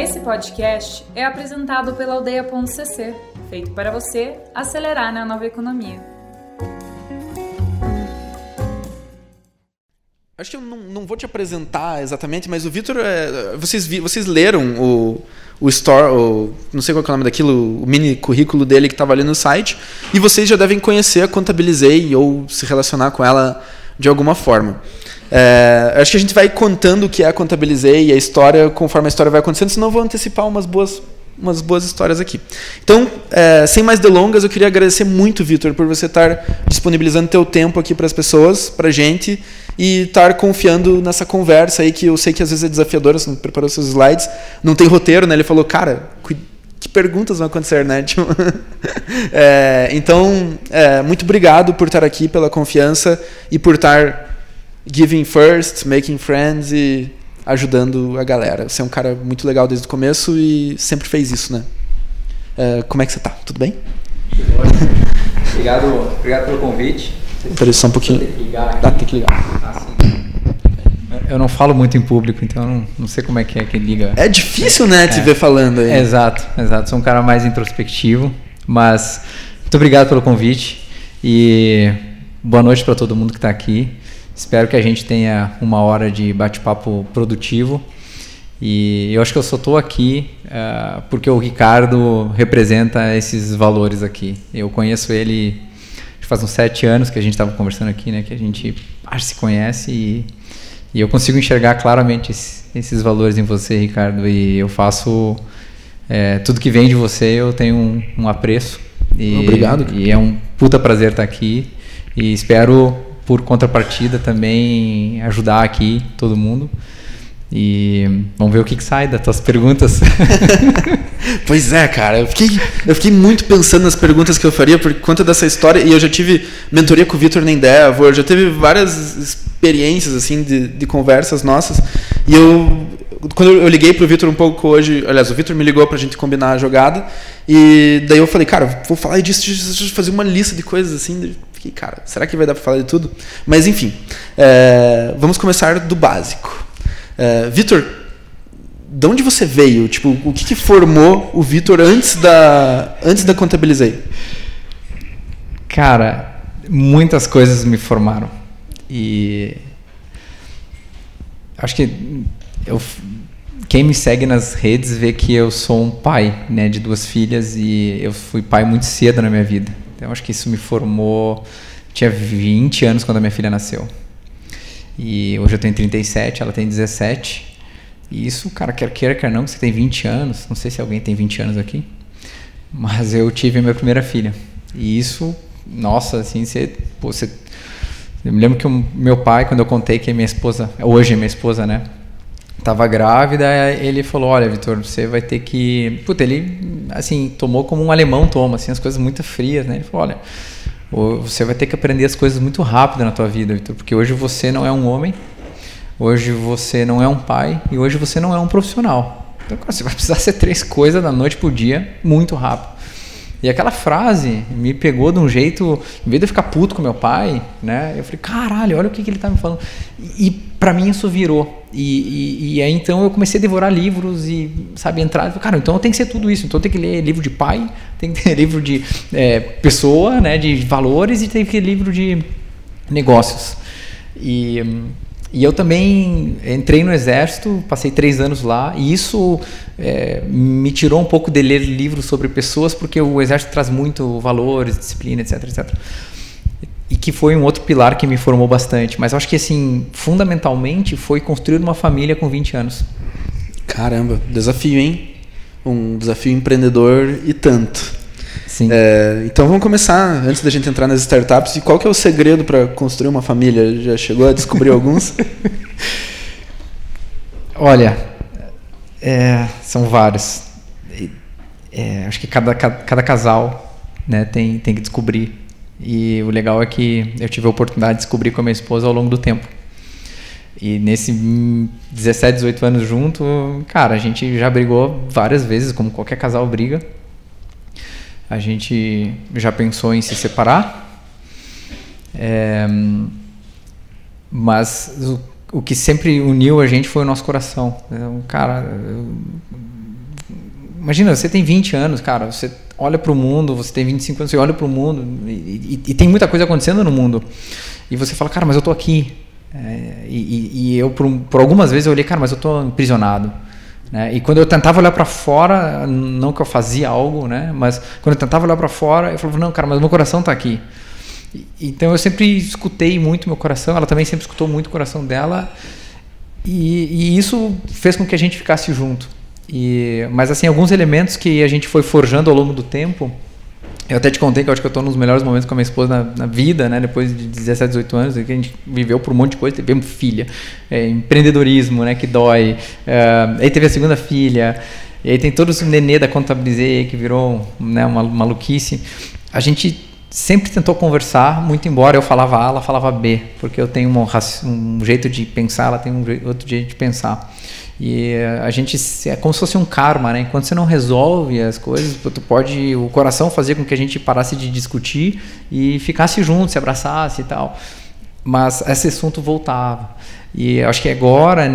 Esse podcast é apresentado pela Aldeia.cc, feito para você acelerar na nova economia. Acho que eu não, não vou te apresentar exatamente, mas o Vitor, é, vocês, vocês leram o, o store, o, não sei qual é o nome daquilo, o mini currículo dele que estava ali no site, e vocês já devem conhecer a Contabilizei ou se relacionar com ela de alguma forma. É, acho que a gente vai contando o que é a Contabilizei e a história conforme a história vai acontecendo, senão eu vou antecipar umas boas, umas boas histórias aqui. Então, é, sem mais delongas, eu queria agradecer muito, Vitor, por você estar disponibilizando teu tempo aqui para as pessoas, para a gente, e estar confiando nessa conversa aí que eu sei que às vezes é desafiadora, você não preparou seus slides, não tem roteiro, né? Ele falou, cara, que perguntas vão acontecer, né? Tipo, é, então, é, muito obrigado por estar aqui, pela confiança e por estar giving first, making friends e ajudando a galera. Você é um cara muito legal desde o começo e sempre fez isso, né? É, como é que você tá? Tudo bem? Obrigado, obrigado pelo convite. Peraí, só um pouquinho. Tem que ligar. Ah, tem que ligar. Eu não falo muito em público, então eu não, não sei como é que é que liga. É difícil, né, te é. ver falando aí. exato, exato. Sou um cara mais introspectivo, mas muito obrigado pelo convite e boa noite para todo mundo que está aqui. Espero que a gente tenha uma hora de bate-papo produtivo. E eu acho que eu só estou aqui uh, porque o Ricardo representa esses valores aqui. Eu conheço ele faz uns sete anos que a gente estava conversando aqui, né? Que a gente acho se conhece e, e eu consigo enxergar claramente esses, esses, valores em você, Ricardo. E eu faço é, tudo que vem de você, eu tenho um, um apreço. E, Obrigado. E é um puta prazer estar aqui. E espero, por contrapartida, também ajudar aqui todo mundo. E vamos ver o que, que sai das tuas perguntas. pois é, cara. Eu fiquei, eu fiquei muito pensando nas perguntas que eu faria por conta dessa história. E eu já tive mentoria com o Vitor na Endeavor, já teve várias experiências assim de, de conversas nossas. E eu, quando eu liguei pro Vitor um pouco hoje, aliás, o Vitor me ligou pra gente combinar a jogada. E daí eu falei, cara, vou falar disso, eu fazer uma lista de coisas assim. Fiquei, cara, será que vai dar pra falar de tudo? Mas enfim, é, vamos começar do básico. Uh, Vitor, de onde você veio? Tipo, o que, que formou o Vitor antes da antes da Contabilizei? Cara, muitas coisas me formaram e acho que eu quem me segue nas redes vê que eu sou um pai, né, de duas filhas e eu fui pai muito cedo na minha vida. Então acho que isso me formou. Tinha 20 anos quando a minha filha nasceu. E hoje eu tenho 37, ela tem 17. E isso, cara, quer queira, quer não, você tem 20 anos. Não sei se alguém tem 20 anos aqui. Mas eu tive a minha primeira filha. E isso, nossa, assim, você. Pô, você eu me lembro que o meu pai, quando eu contei que minha esposa, hoje minha esposa, né? Tava grávida, ele falou: Olha, Vitor, você vai ter que. Puta, ele, assim, tomou como um alemão toma, assim, as coisas muito frias, né? Ele falou: Olha você vai ter que aprender as coisas muito rápido na tua vida, Victor, porque hoje você não é um homem, hoje você não é um pai e hoje você não é um profissional. Então, cara, você vai precisar ser três coisas da noite pro dia muito rápido. E aquela frase me pegou de um jeito, em vez de eu ficar puto com meu pai, né? Eu falei, caralho, olha o que, que ele tá me falando. E, para mim isso virou. E, e, e, aí então eu comecei a devorar livros e, sabe, entrar. Cara, então tem que ser tudo isso. Então tem que ler livro de pai, tem que ter livro de é, pessoa, né? De valores e tem que ter livro de negócios. E e eu também entrei no exército, passei três anos lá, e isso é, me tirou um pouco de ler livros sobre pessoas, porque o exército traz muito valores, disciplina, etc, etc. E que foi um outro pilar que me formou bastante. Mas acho que, assim, fundamentalmente, foi construir uma família com 20 anos. Caramba, desafio, hein? Um desafio empreendedor e tanto. Sim. É, então vamos começar, antes da gente entrar nas startups, e qual que é o segredo para construir uma família? Já chegou a descobrir alguns? Olha, é, são vários. É, acho que cada, cada, cada, casal né, tem, tem que descobrir. E o legal é que eu tive a oportunidade de descobrir com a minha esposa ao longo do tempo. E nesse 17, 18 anos junto, cara, a gente já brigou várias vezes, como qualquer casal briga. A gente já pensou em se separar, é, mas o, o, que sempre uniu a gente foi o nosso coração. Então, cara, imagina, você tem 20 anos, cara, você olha para o mundo, você tem 25 anos, você olha para o mundo e, e, e, tem muita coisa acontecendo no mundo. E você fala, cara, mas eu tô aqui. É, e, e, eu, por, por, algumas vezes, eu olhei, cara, mas eu tô aprisionado. Né? E quando eu tentava olhar para fora, não que eu fazia algo, né? Mas quando eu tentava olhar para fora, eu falava, não, cara, mas meu coração está aqui. Então eu sempre escutei muito meu coração, ela também sempre escutou muito o coração dela. E, e isso fez com que a gente ficasse junto. E, mas assim, alguns elementos que a gente foi forjando ao longo do tempo, eu até te contei que eu acho que eu estou nos melhores momentos com a minha esposa na, na, vida, né? Depois de 17, 18 anos, que a gente viveu por um monte de coisa, teve uma filha, é, empreendedorismo, né? Que dói. É, aí teve a segunda filha. E aí tem todo esse nenê da Contabilizei que virou né, uma maluquice. A gente sempre tentou conversar, muito embora eu falava A, ela falava B, porque eu tenho um, jeito de pensar, ela tem um outro jeito de pensar. E a gente é como se fosse um karma, né? Enquanto você não resolve as coisas, tu pode o coração fazer com que a gente parasse de discutir e ficasse junto, se abraçasse e tal. Mas esse assunto voltava. E acho que agora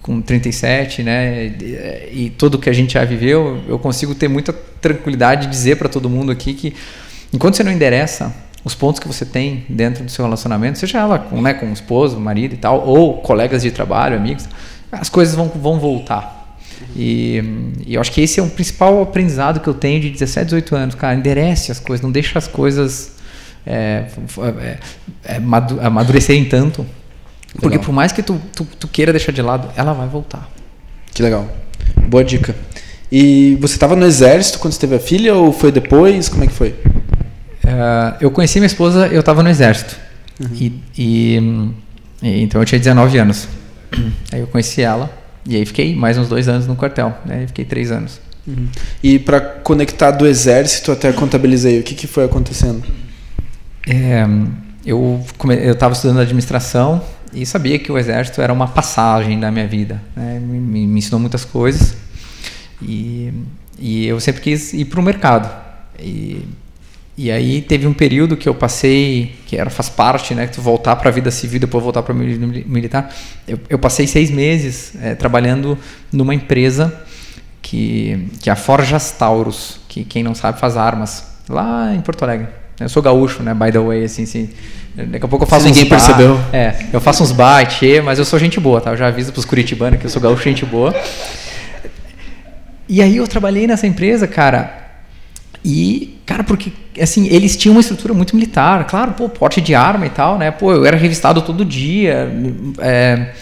com 37, né, e, e tudo que a gente já viveu, eu consigo ter muita tranquilidade de dizer para todo mundo aqui que enquanto você não endereça os pontos que você tem dentro do seu relacionamento, seja ela com, né, com o esposo, marido e tal, ou colegas de trabalho, amigos, as coisas vão, vão voltar. E, e, eu acho que esse é o principal aprendizado que eu tenho de 17, 18 anos. Cara, enderece as coisas, não deixa as coisas é, é, é, amadurecerem tanto. Legal. Porque por mais que tu, tu, tu, queira deixar de lado, ela vai voltar. Que legal. Boa dica. E você estava no exército quando você teve a filha ou foi depois? Como é que foi? É, eu conheci minha esposa, eu estava no exército. Uhum. E, e, e, então eu tinha 19 anos. Aí eu conheci ela e aí fiquei mais uns dois anos no quartel, né? Fiquei três anos. Uhum. E para conectar do exército até contabilizei, o que, que foi acontecendo? É, eu eu estava estudando administração e sabia que o exército era uma passagem da minha vida, né? me, me ensinou muitas coisas e, e eu sempre quis ir para o mercado. E e aí teve um período que eu passei, que era faz parte, né, que tu voltar para a vida civil depois voltar para o militar. Eu, eu, passei seis meses é, trabalhando numa empresa que, que é a Forjas Taurus, que quem não sabe faz armas lá em Porto Alegre. Eu sou gaúcho, né, by the way, assim, assim Daqui a pouco eu faço Se ninguém percebeu. É, eu faço uns bate, mas eu sou gente boa, tá? Eu já aviso para os curitibanos que eu sou gaúcho, gente boa. E aí eu trabalhei nessa empresa, cara, e, cara, porque, assim, eles tinham uma estrutura muito militar, claro, pô, porte de arma e tal, né? Pô, eu era revistado todo dia, é,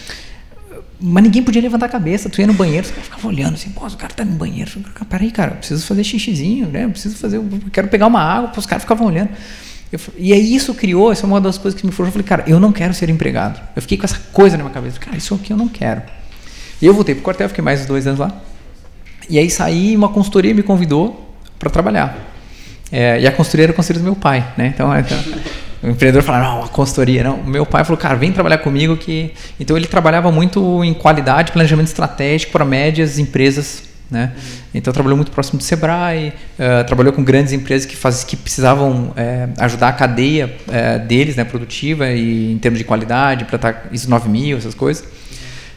mas ninguém podia levantar a cabeça. Tu ia no banheiro, os caras ficavam olhando assim, pô, o cara tá no banheiro. Peraí, cara, preciso fazer xixizinho, né? Eu preciso fazer, quero pegar uma água, pô, os caras ficavam olhando. Eu, e aí isso criou, isso é uma das coisas que me forçou. Eu falei, cara, eu não quero ser empregado. Eu fiquei com essa coisa na minha cabeça, cara, isso aqui eu não quero. E eu voltei pro quartel, fiquei mais dois anos lá. E aí saí, uma consultoria me convidou para trabalhar. É, e a consultoria era a consultoria do meu pai, né? Então, então o empreendedor fala, não, a consultoria, não. O meu pai falou, cara, vem trabalhar comigo que... Então ele trabalhava muito em qualidade, planejamento estratégico para médias empresas, né? Uhum. Então trabalhou muito próximo do Sebrae, uh, trabalhou com grandes empresas que, faz, que precisavam uh, ajudar a cadeia uh, deles, né, produtiva e em termos de qualidade, para estar tá ISO 9000, essas coisas.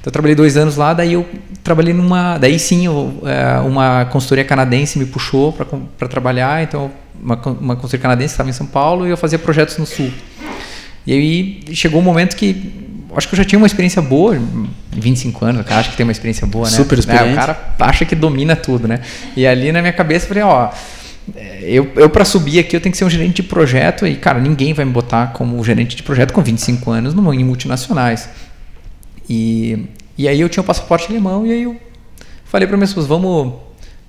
Então, eu trabalhei dois anos lá, daí eu trabalhei numa. Daí sim, eu, é, uma consultoria canadense me puxou para trabalhar, então, uma, uma consultoria canadense estava em São Paulo e eu fazia projetos no Sul. E aí chegou um momento que. Acho que eu já tinha uma experiência boa, 25 anos, o cara acha que tem uma experiência boa, né? Super experiente. É, o cara acha que domina tudo, né? E ali na minha cabeça eu falei, ó, eu, eu para subir aqui eu tenho que ser um gerente de projeto e, cara, ninguém vai me botar como gerente de projeto com 25 anos no, em multinacionais. E, e aí eu tinha o um passaporte alemão e aí eu falei para minhas pessoas, vamos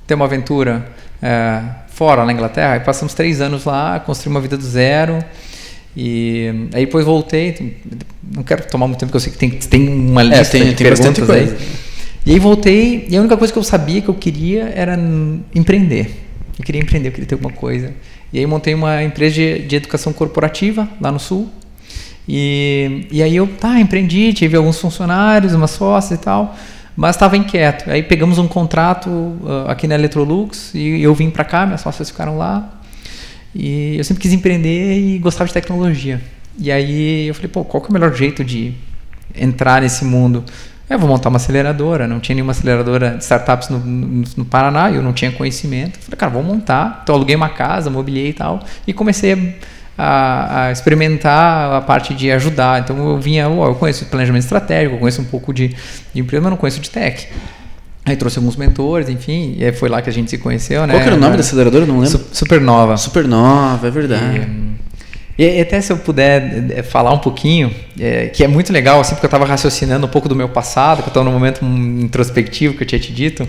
ter uma aventura é, fora na Inglaterra. Aí passamos três anos lá, construí uma vida do zero. E aí depois voltei. Não quero tomar muito tempo, porque eu sei que tem, tem uma é, lista é, tem, de tem perguntas aí. E aí voltei, e a única coisa que eu sabia que eu queria era empreender. Eu queria empreender, eu queria ter alguma coisa. E aí montei uma empresa de, de educação corporativa lá no Sul. E, e aí eu tá, empreendi, tive alguns funcionários, uma sócia e tal, mas estava inquieto. Aí pegamos um contrato uh, aqui na Electrolux e eu vim para cá, minhas sócias ficaram lá. E eu sempre quis empreender e gostava de tecnologia. E aí eu falei, pô, qual que é o melhor jeito de entrar nesse mundo? Eu vou montar uma aceleradora. Não tinha nenhuma aceleradora de startups no, no, no Paraná, eu não tinha conhecimento. Falei, cara, vou montar. Então, aluguei uma casa, mobiliei e tal, e comecei a, a, experimentar a parte de ajudar. Então, eu vinha, oh, eu conheço planejamento estratégico, eu conheço um pouco de, de empresa, mas não conheço de tech. Aí trouxe alguns mentores, enfim, e foi lá que a gente se conheceu, né? Qual era o nome da aceleradora? Não lembro. Supernova. Supernova, é verdade. E, e até se eu puder é, falar um pouquinho, é, que é muito legal, assim, porque eu estava raciocinando um pouco do meu passado, que eu estou num momento introspectivo que eu tinha te dito.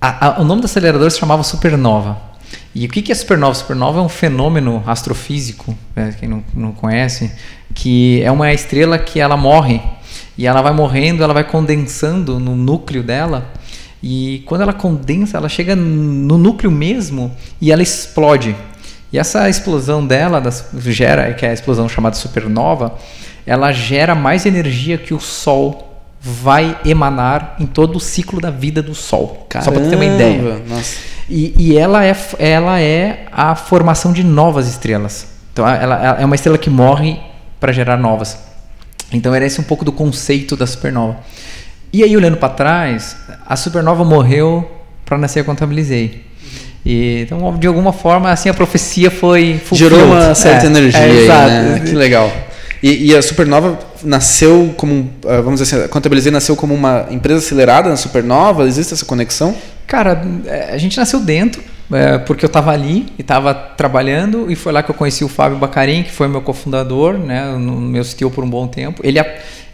A, a, o nome da aceleradora se chamava Supernova. E o que, que é supernova? Supernova é um fenômeno astrofísico, né, quem não, não conhece, que é uma estrela que ela morre e ela vai morrendo, ela vai condensando no núcleo dela. E quando ela condensa, ela chega no núcleo mesmo e ela explode. E essa explosão dela das, gera, que é a explosão chamada supernova, ela gera mais energia que o Sol vai emanar em todo o ciclo da vida do Sol. Caramba, Só para ter uma ideia. Nossa. E, e, ela, é, ela é a formação de novas estrelas. Então ela, ela é uma estrela que morre para gerar novas. Então era esse um pouco do conceito da supernova. E aí olhando para trás, a supernova morreu para nascer a Contabilizei. E, então, de alguma forma, assim, a profecia foi... Gerou uma certa é, energia é, aí, né? Que legal. E, e, a Supernova nasceu como, ah, vamos dizer assim, a Contabilizei nasceu como uma empresa acelerada na Supernova? Existe essa conexão? Cara, é, a gente nasceu dentro, é, porque eu estava ali e estava trabalhando e foi lá que eu conheci o Fábio Bacarin, que foi meu cofundador, né, no meu CTO por um bom tempo. Ele,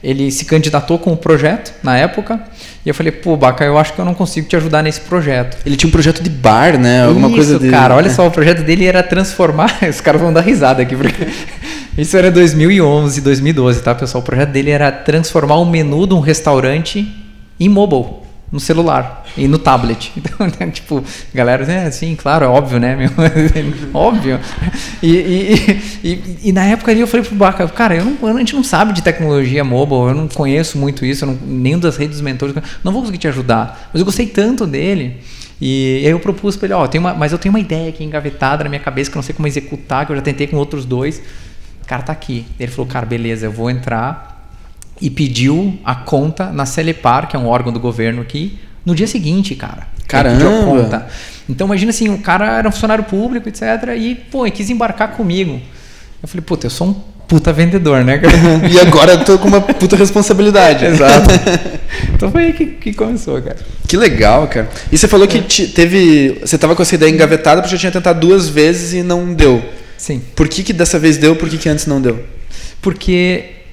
ele se candidatou com o projeto na época e eu falei, pô, Baca, eu acho que eu não consigo te ajudar nesse projeto. Ele tinha um projeto de bar, né? Alguma Isso, coisa de... cara, olha só, o projeto dele era transformar, os caras vão dar risada aqui, porque isso era 2011, 2012, tá, pessoal? O projeto dele era transformar o menu de um restaurante em mobile no celular e no tablet. Então, né, tipo, galera, é, sim, claro, é óbvio, né? Meu? óbvio. E, e, e, e, na época ali eu falei pro Baca, cara, eu não, a gente não sabe de tecnologia mobile, eu não conheço muito isso, não, nenhum das redes dos mentores, não vou conseguir te ajudar. Mas eu gostei tanto dele. E aí eu propus para ele, ó, oh, mas eu tenho uma ideia aqui engavetada na minha cabeça que eu não sei como executar, que eu já tentei com outros dois. O cara tá aqui. Ele falou, cara, beleza, eu vou entrar e pediu a conta na Celepar, que é um órgão do governo aqui, no dia seguinte, cara. Caramba! Então imagina assim, o cara era um funcionário público, etc. E, pô, ele quis embarcar comigo. Eu falei, puta, eu sou um puta vendedor, né? e agora eu tô com uma puta responsabilidade. Exato. então foi aí que, que, começou, cara. Que legal, cara. E você falou que te, teve. Você tava com essa ideia engavetada porque já tinha tentado duas vezes e não deu. Sim. Por que, que dessa vez deu, por que, que antes não deu? Porque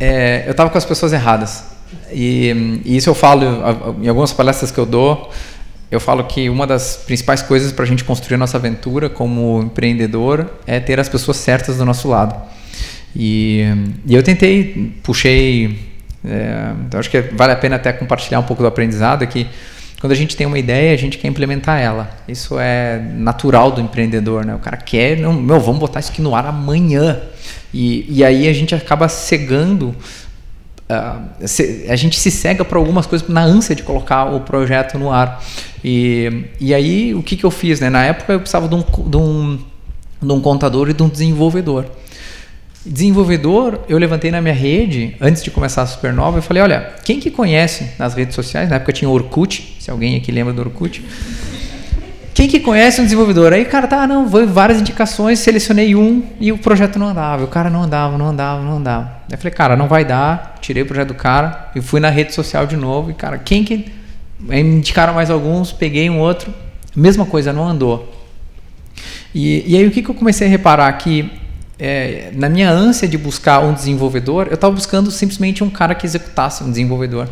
é, eu estava com as pessoas erradas. E, e, isso eu falo em algumas palestras que eu dou. Eu falo que uma das principais coisas para a gente construir a nossa aventura como empreendedor é ter as pessoas certas do nosso lado. E, e eu tentei, puxei. É, então acho que vale a pena até compartilhar um pouco do aprendizado aqui. Quando a gente tem uma ideia, a gente quer implementar ela. Isso é natural do empreendedor, né? O cara quer, não, meu, vamos botar isso aqui no ar amanhã. E, e aí a gente acaba cegando Uh, a gente se cega para algumas coisas na ânsia de colocar o projeto no ar. E, e aí, o que, que eu fiz? Né? Na época, eu precisava de um, de, um, de um contador e de um desenvolvedor. Desenvolvedor, eu levantei na minha rede, antes de começar a Supernova, eu falei, olha, quem que conhece nas redes sociais, na época tinha Orkut, se alguém aqui lembra do Orkut, quem que conhece um desenvolvedor? Aí, cara, tá, não, vou várias indicações, selecionei um e o projeto não andava. O cara não andava, não andava, não andava. Aí eu falei, cara, não vai dar. Tirei o projeto do cara e fui na rede social de novo. E, cara, quem que. Aí me indicaram mais alguns, peguei um outro. Mesma coisa, não andou. E, e aí o que, que eu comecei a reparar? Que é, na minha ânsia de buscar um desenvolvedor, eu estava buscando simplesmente um cara que executasse um desenvolvedor.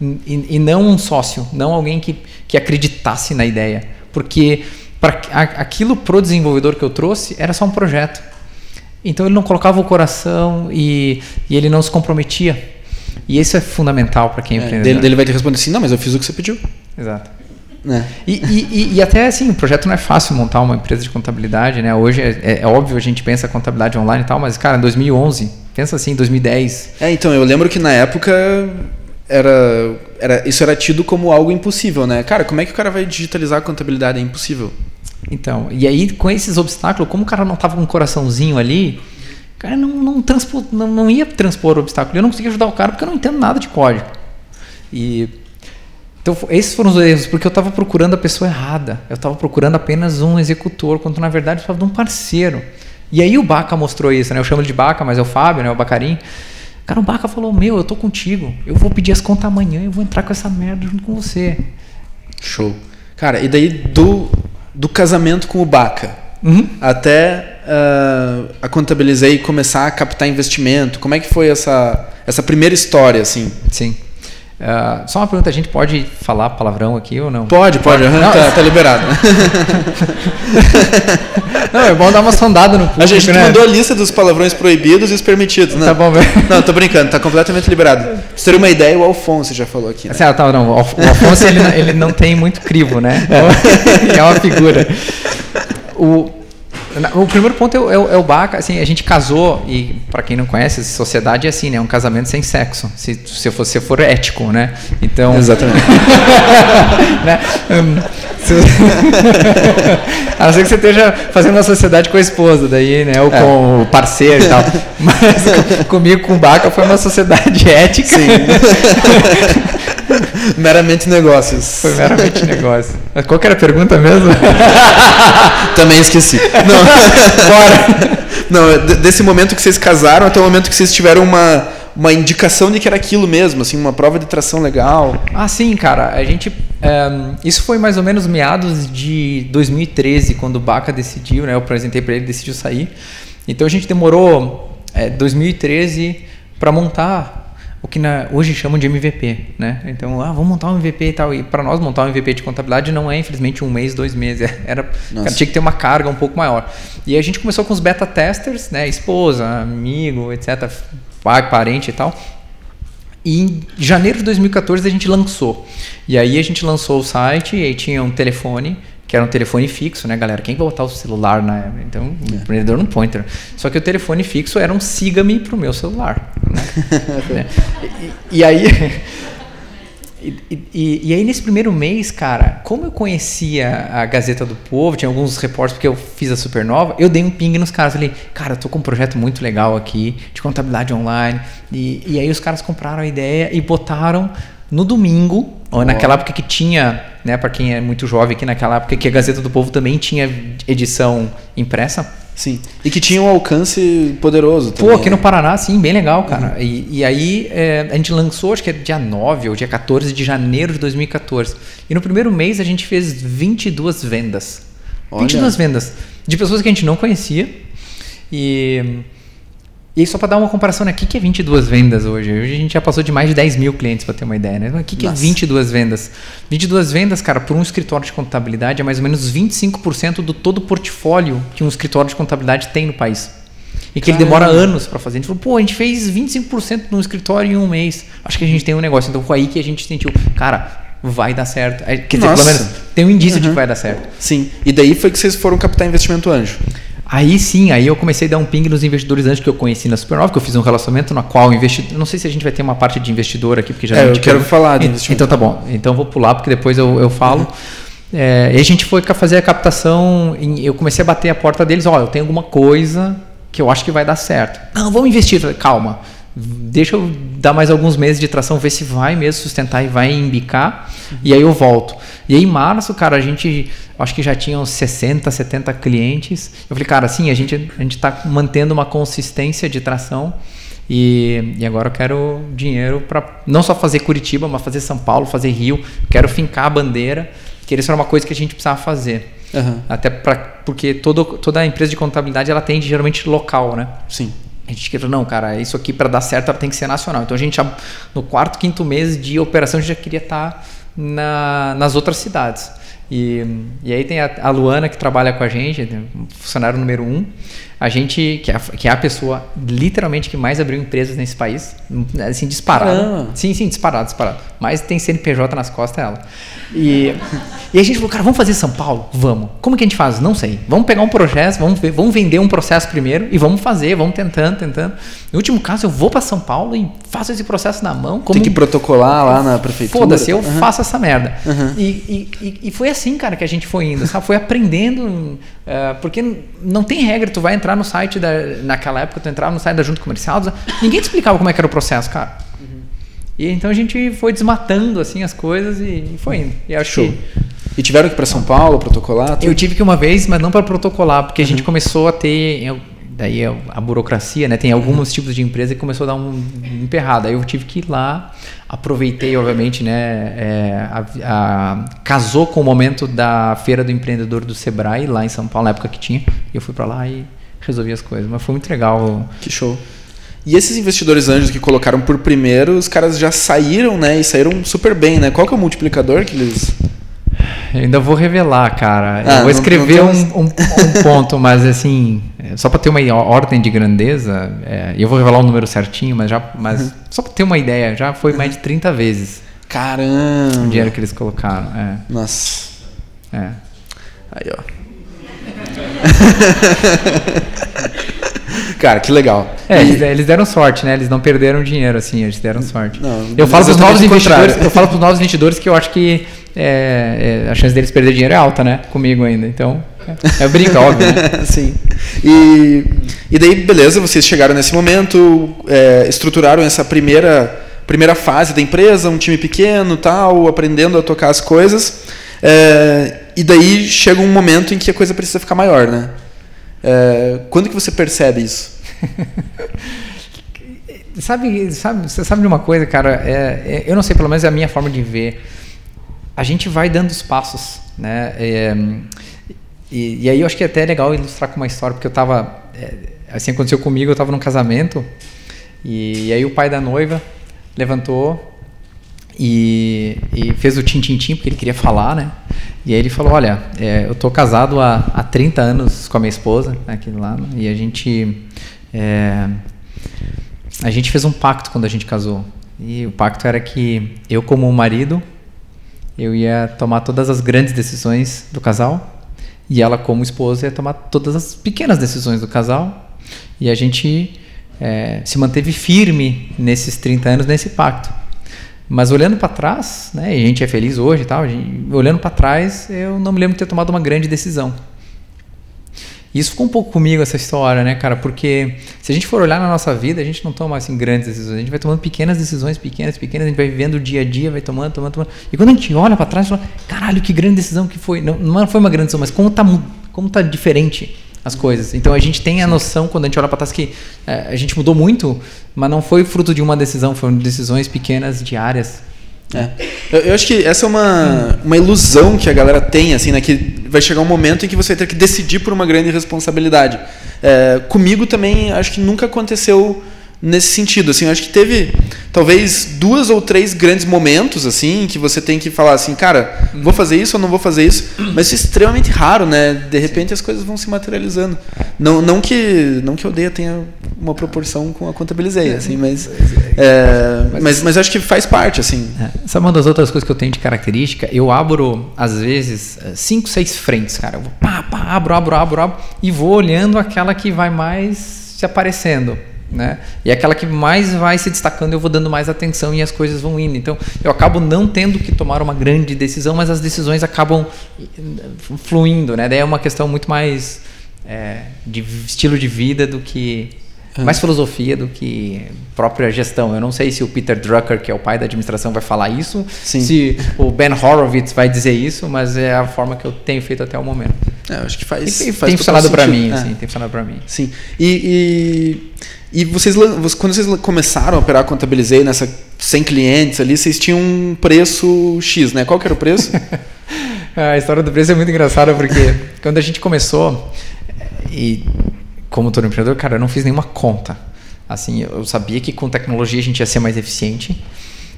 E, e não um sócio, não alguém que, que acreditasse na ideia porque para aquilo pro desenvolvedor que eu trouxe era só um projeto. Então ele não colocava o coração e, e ele não se comprometia. E isso é fundamental para quem é, empreendedor. Ele vai te responder assim, não, mas eu fiz o que você pediu. Exato. É. E, e, e, até assim, o projeto não é fácil montar uma empresa de contabilidade, né? Hoje é, é, é óbvio a gente pensa contabilidade online e tal, mas cara, em 2011, pensa assim, em 2010. É, então eu lembro que na época era, era isso era tido como algo impossível, né? Cara, como é que o cara vai digitalizar a contabilidade? É impossível. Então, e aí com esses obstáculos, como o cara não tava com um coraçãozinho ali, Cara, não, não, transpor, não, não ia transpor o obstáculo. Eu não conseguia ajudar o cara porque eu não entendo nada de código. E então, esses foram os erros, porque eu estava procurando a pessoa errada. Eu estava procurando apenas um executor, quando na verdade eu estava de um parceiro. E aí o Baca mostrou isso, né? Eu chamo ele de Baca, mas é o Fábio, né? O Bacarim. Cara, o Baca falou: Meu, eu tô contigo. Eu vou pedir as contas amanhã e vou entrar com essa merda junto com você. Show. Cara, e daí do, do casamento com o Baca Uhum. até uh, a contabilizei e começar a captar investimento, como é que foi essa, essa primeira história, assim? Sim. Ah, só uma pergunta: a gente pode falar palavrão aqui ou não? Pode, pode, aham, Não, tá, tá liberado. Não, é bom dar uma sondada no público, A gente né? mandou a lista dos palavrões proibidos e os permitidos, né? Tá bom, velho. Não, tô brincando, tá completamente liberado. Pra você ter uma ideia, o Alfonso já falou aqui. Né? Assim, ah, tá, não, o Alf- o Afonso ele, não- ele não tem muito crivo, né? é uma figura. O, o primeiro ponto é o, é o- é o Baca, assim, a gente casou, e para quem não conhece, sociedade é assim, né? É um casamento sem sexo, se, se você for ético, né? Então, Exatamente. né? Hum, se- a não ser que você esteja fazendo uma sociedade com a esposa, daí, né? Ou com o parceiro e tal. Mas com- comigo, com o Baca, foi uma sociedade ética. Sim. Meramente negócios. Foi meramente negócio. Qual que era a pergunta mesmo? Também esqueci. Não. Bora! Não, de- desse momento que vocês casaram até o momento que vocês tiveram uma, uma indicação de que era aquilo mesmo, assim, uma prova de tração legal. Ah, sim, cara. A gente. ehm, isso foi mais ou menos meados de 2013, quando o Baca decidiu, né? Eu apresentei para ele, decidiu sair. Então a gente demorou é, 2013 para montar o que na- hoje chamam de MVP, né? Então, ah, vamos montar um MVP e tal. E para nós montar um MVP de contabilidade não é infelizmente um mês, dois meses. Era, cara, tinha que ter uma carga um pouco maior. E a gente começou com os beta testers, né? Esposa, amigo, etc. Pai, parente e tal. E em janeiro de 2014 a gente lançou. E aí a gente lançou o site e aí tinha um telefone, que era um telefone fixo, né, galera? Quem vai botar o celular na. Então, o empreendedor não pointer. Só que o telefone fixo era um siga-me pro meu celular. Né? Né? E, e aí. E, e- e aí, nesse primeiro mês, cara, como eu conhecia a Gazeta do Povo, tinha alguns reportes porque eu fiz a Supernova, eu dei um ping nos caras. Falei, cara, eu tô com um projeto muito legal aqui, de contabilidade online. E, e aí, os caras compraram a ideia e botaram no domingo, ou naquela época que tinha, né, para quem é muito jovem aqui, naquela época que a Gazeta do Povo também tinha edição impressa. Sim. E que tinha um alcance poderoso Pô, também. aqui no né? Paraná, sim, bem legal, cara. E, e aí é, a gente lançou, acho que é dia 9 ou dia 14 de janeiro de 2014. E no primeiro mês a gente fez 22 vendas. Olha. 22 vendas. De pessoas que a gente não conhecia. E, e aí, só para dar uma comparação, né? O que que é 22 vendas hoje? Hoje a gente já passou de mais de 10 mil clientes, para ter uma ideia, né? O que, que é Nossa. 22 vendas? 22 vendas, cara, por um escritório de contabilidade é mais ou menos 25% do todo o portfólio que um escritório de contabilidade tem no país. E que ele demora Caramba. anos para fazer. A gente falou, pô, a gente fez 25% no escritório em um mês. Acho que a gente tem um negócio. Então foi aí que a gente sentiu, cara, vai dar certo. É, Quer dizer, Nossa. pelo menos tem um indício de Uhum. que vai dar certo. Sim. E daí foi que vocês foram captar investimento anjo. Aí sim, aí eu comecei a dar um ping nos investidores antes que eu conheci na Supernova, que eu fiz um relacionamento na qual investidor. Não sei se a gente vai ter uma parte de investidor aqui, porque já É, eu quero falar de investimento. Então tá bom. Então eu vou pular, porque depois eu, eu falo. É, e a gente foi fazer a captação. eu comecei a bater a porta deles: ó, eu tenho alguma coisa que eu acho que vai dar certo. Não, vamos investir. Calma. Deixa eu dar mais alguns meses de tração, ver se vai mesmo sustentar e vai embicar. E aí eu volto. E aí em março, cara, a gente acho que já tinha uns 60, 70 clientes. Eu falei, cara, assim, a gente a gente tá mantendo uma consistência de tração. E, e agora eu quero dinheiro para não só fazer Curitiba, mas fazer São Paulo, fazer Rio. Quero fincar a bandeira, que isso era uma coisa que a gente precisava fazer. Aham. Até pra, porque todo, toda empresa de contabilidade ela atende geralmente local, né? Sim. A gente queria, não, cara, isso aqui para dar certo tem que ser nacional. Então a gente já, no quarto, quinto mês de operação, a gente já queria estar na, nas outras cidades. E, e aí tem a, a Luana que trabalha com a gente, funcionário número um. A gente, que é, a, que é a pessoa literalmente que mais abriu empresas nesse país, assim, disparado. Caramba. Sim, sim, disparado, disparado. Mas tem CNPJ nas costas ela. E, e a gente falou, cara, vamos fazer São Paulo? Vamos. Como que a gente faz? Não sei. Vamos pegar um processo, vamos, ver- vamos vender um processo primeiro e vamos fazer, vamos tentando, tentando. No último caso, eu vou para São Paulo e faço esse processo na mão. Como Tem que protocolar lá na prefeitura. Foda-se, eu Aham. faço essa merda. Uhum. E, e, e- e foi assim, cara, que a gente foi indo, sabe? Foi aprendendo, uh, porque não tem regra, tu vai entrar no site da, naquela época, tu entrava no site da junta comercial, ninguém te explicava como é que era o processo, cara. Uhum. E então a gente foi desmatando assim as coisas e, e foi indo. E acho Show. que e tiveram que ir para São Paulo protocolar? Tudo? Eu tive que uma vez, mas não para protocolar, porque uhum. a gente começou a ter eu, daí a, a, burocracia, né? Tem alguns uhum. tipos de empresa que começou a dar um emperrado. Aí eu tive que ir lá, aproveitei, obviamente, né? É, a, a, casou com o momento da feira do empreendedor do Sebrae lá em São Paulo, na época que tinha. E eu fui para lá e resolvi as coisas. Mas foi muito legal. Que show. E esses investidores anjos que colocaram por primeiro, os caras já saíram, né? E saíram super bem, né? Qual que é o multiplicador que eles eu ainda vou revelar, cara. Ah, eu vou escrever não, não um, um, um, ponto, mas assim, é, só para ter uma ordem de grandeza, é, eu vou revelar o número certinho, mas já, mas uhum. só para ter uma ideia, já foi mais de 30 vezes. Caramba! O dinheiro que eles colocaram. É. Nossa. É. Aí, ó. Cara, que legal. É, e... eles deram sorte, né? Eles não perderam dinheiro, assim, eles deram sorte. Não, eu falo para os novos investidores, eu falo para os novos investidores que eu acho que é, é, a chance deles perder dinheiro é alta, né? Comigo ainda. Então, é, é brinca, óbvio. Né? Sim. E, e daí, beleza, vocês chegaram nesse momento, é, estruturaram essa primeira, primeira fase da empresa, um time pequeno, tal, aprendendo a tocar as coisas. É, e daí chega um momento em que a coisa precisa ficar maior, né? É, quando que você percebe isso? sabe, sabe, você sabe de uma coisa, cara? É, é, eu não sei, pelo menos é a minha forma de ver a gente vai dando os passos, né? E, e, aí eu acho que é até legal ilustrar com uma história, porque eu estava, é, assim aconteceu comigo, eu estava num casamento e, e, aí o pai da noiva levantou e, e fez o tim-tim-tim, porque ele queria falar, né? E aí ele falou, olha, é, eu tô casado há, há 30 anos com a minha esposa, né, aqui lá, e a gente, é, a gente fez um pacto quando a gente casou. E o pacto era que eu como marido eu ia tomar todas as grandes decisões do casal e ela, como esposa, ia tomar todas as pequenas decisões do casal. E a gente é, se manteve firme nesses 30 anos, nesse pacto. Mas olhando para trás, né, a gente é feliz hoje e tal, gente, olhando para trás, eu não me lembro de ter tomado uma grande decisão. E isso ficou um pouco comigo, essa história, né, cara? Porque se a gente for olhar na nossa vida, a gente não toma assim grandes decisões. A gente vai tomando pequenas decisões, pequenas, pequenas, a gente vai vivendo o dia a dia, vai tomando, tomando, tomando. E quando a gente olha para trás, a gente fala, caralho, que grande decisão que foi. Não, não foi uma grande decisão, mas como tá, como tá diferente as coisas. Então a gente tem a noção, quando a gente olha para trás, que é, a gente mudou muito, mas não foi fruto de uma decisão, foram decisões pequenas, diárias, é. Eu, eu, acho que essa é uma, uma ilusão que a galera tem, assim, né? Que vai chegar um momento em que você vai ter que decidir por uma grande responsabilidade. É, comigo também acho que nunca aconteceu nesse sentido. Assim, eu acho que teve talvez duas ou três grandes momentos assim que você tem que falar assim, cara, vou fazer isso ou não vou fazer isso, mas isso é extremamente raro, né? De repente as coisas vão se materializando. Não, não que não que eu odeia tenha uma proporção com a contabilizei, assim, mas, é, mas mas acho que faz parte assim. É. Sabe uma das outras coisas que eu tenho de característica? Eu abro às vezes cinco, seis frentes, cara. Eu vou pá, pá, abro, abro, abro, abro e vou olhando aquela que vai mais se aparecendo né? E aquela que mais vai se destacando, eu vou dando mais atenção e as coisas vão indo. Então, eu acabo não tendo que tomar uma grande decisão, mas as decisões acabam fluindo, né? Daí é uma questão muito mais é, de estilo de vida do que mais filosofia do que própria gestão. Eu não sei se o Peter Drucker, que é o pai da administração, vai falar isso, Sim. se o Ben Horowitz vai dizer isso, mas é a forma que eu tenho feito até o momento. É, acho que faz. E, faz tem funcionado para mim, é. assim, tem funcionado para mim. Sim. E, e e vocês, quando vocês começaram a operar Contabilizei nessa 100 clientes ali, vocês tinham um preço X, né? Qual que era o preço? a história do preço é muito engraçada porque quando a gente começou e como todo empreendedor, cara, eu não fiz nenhuma conta. Assim, eu sabia que com tecnologia a gente ia ser mais eficiente.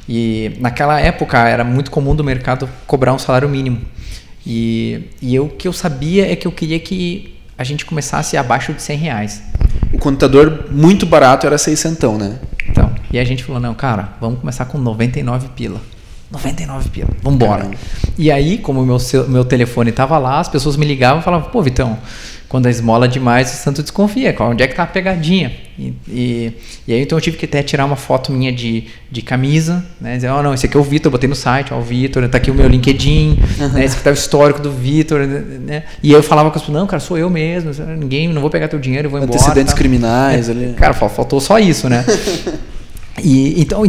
E naquela época era muito comum do mercado cobrar um salário mínimo. E, e eu, o que eu sabia é que eu queria que a gente começasse abaixo de 100 reais o computador muito barato era 600, né? Então, e a gente falou, não, cara, vamos começar com 99 pila. 99 pila, vambora. Caramba. E aí, como o meu, meu telefone tava lá, as pessoas me ligavam e falavam, pô, Vitão, quando a esmola demais, o santo desconfia. Onde é que tá a pegadinha? E, e, e, aí então eu tive que até tirar uma foto minha de, de camisa, né? Dizer, oh, não, esse aqui é o Vitor, botei no site, ó, o Vitor, tá aqui o meu LinkedIn, uhum. né? Esse aqui tá o histórico do Vitor, né? E aí eu falava com as pessoas, não, cara, sou eu mesmo, ninguém, não vou pegar teu dinheiro, eu vou embora. Antecedentes tá? criminais é, ali. Cara, faltou só isso, né? e então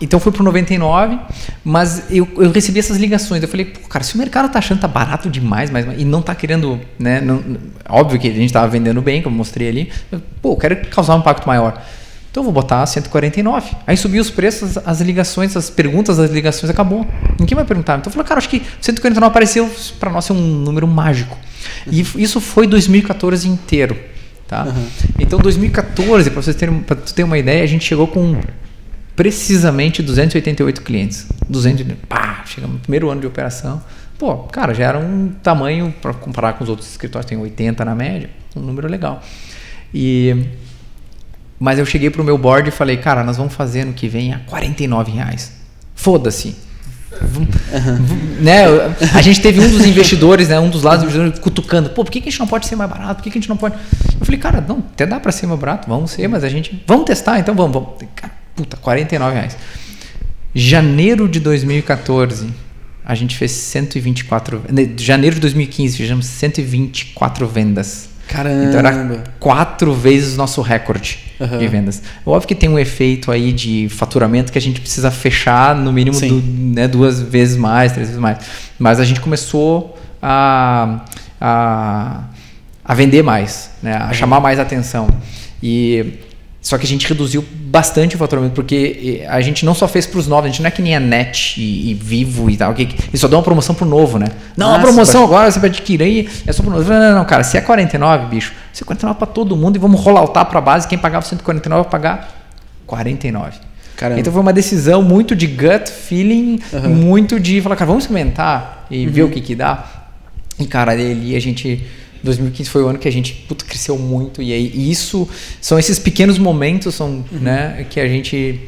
então foi pro 99, mas eu, eu recebi essas ligações. Eu falei, pô, cara, se o mercado tá achando que tá barato demais, mas, e não tá querendo, né? Não, óbvio que a gente tava vendendo bem, como eu mostrei ali. Pô, eu quero causar um impacto maior. Então eu vou botar 149. Aí subiu os preços, as ligações, as perguntas das ligações acabou. Ninguém vai perguntar. Então eu falei, cara, acho que 149 apareceu para nós ser um número mágico. E isso foi 2014 inteiro. Tá? Uhum. Então 2014, para vocês terem, pra ter uma ideia, a gente chegou com precisamente 288 clientes. 200, pá, chegamos no primeiro ano de operação. Pô, cara, já era um tamanho para comparar com os outros escritórios, tem 80 na média, um número legal. E mas eu cheguei pro meu board e falei, cara, nós vamos fazer no que vem a 49 reais. Foda-se. Uhum. Né? A gente teve um dos investidores, né, um dos lados do investidor cutucando, pô, por que, que a gente não pode ser mais barato? Por que, que a gente não pode? Eu falei, cara, não, até dá para ser mais barato, vamos ser, mas a gente, vamos testar, então vamos, vamos. Cara, Puta, 49 reais. Janeiro de 2014, a gente fez 124. Janeiro de 2015, fizemos 124 vendas. Caramba! Então era quatro vezes o nosso recorde uhum. de vendas. Óbvio que tem um efeito aí de faturamento que a gente precisa fechar no mínimo do, né, duas vezes mais, três vezes mais. Mas a gente começou a, a, a vender mais, né, a uhum. chamar mais atenção. E só que a gente reduziu bastante o faturamento, porque a gente não só fez para os novos, a gente não é que nem a NET e, e Vivo e tal, que, e só dá uma promoção para o novo, né? Não, a promoção agora você vai adquirir, é só para novo. Não, não, não, cara, se é 49, bicho, se é 49 para todo mundo e vamos rolautar para a base, quem pagava 149 vai pagar 49. Caramba. Então foi uma decisão muito de gut feeling, uhum. muito de falar, cara, vamos experimentar e uhum. ver o que que dá. E cara, ali a gente 2015 foi o ano que a gente puta, cresceu muito e aí e isso são esses pequenos momentos são, uhum. né, que a gente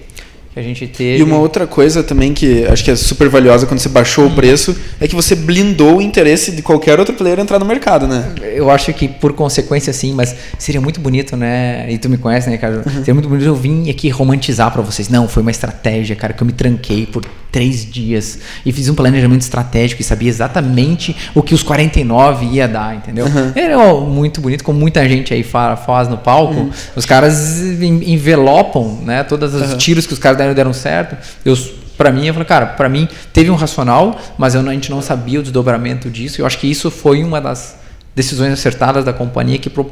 que a gente teve. E uma outra coisa também que acho que é super valiosa quando você baixou hum. o preço é que você blindou o interesse de qualquer outro player entrar no mercado, né? Eu acho que por consequência sim, mas seria muito bonito, né? E tu me conhece, né, cara? Uhum. Seria muito bonito eu vim aqui romantizar para vocês. Não, foi uma estratégia, cara, que eu me tranquei por três dias e fiz um planejamento estratégico e sabia exatamente o que os 49 ia dar, entendeu? Uhum. Era muito bonito, como muita gente aí faz no palco. Uhum. Os caras envelopam, né? Todos os tiros que os caras deram, deram certo. Eu para mim, eu falei, cara, para mim teve um racional, mas eu, a gente não sabia o desdobramento disso. Eu acho que isso foi uma das decisões acertadas da companhia que pro,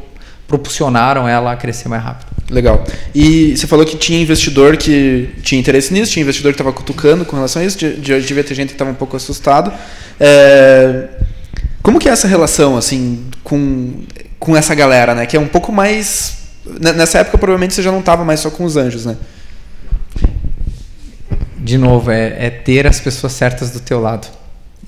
ela a crescer mais rápido. Legal. E você falou que tinha investidor que tinha interesse nisso, tinha investidor que estava cutucando com relação a isso, devia ter gente que estava um pouco assustado. É... Como que é essa relação assim com, com essa galera, né? Que é um pouco mais nessa época provavelmente você já não estava mais só com os anjos, né? De novo, é, é ter as pessoas certas do teu lado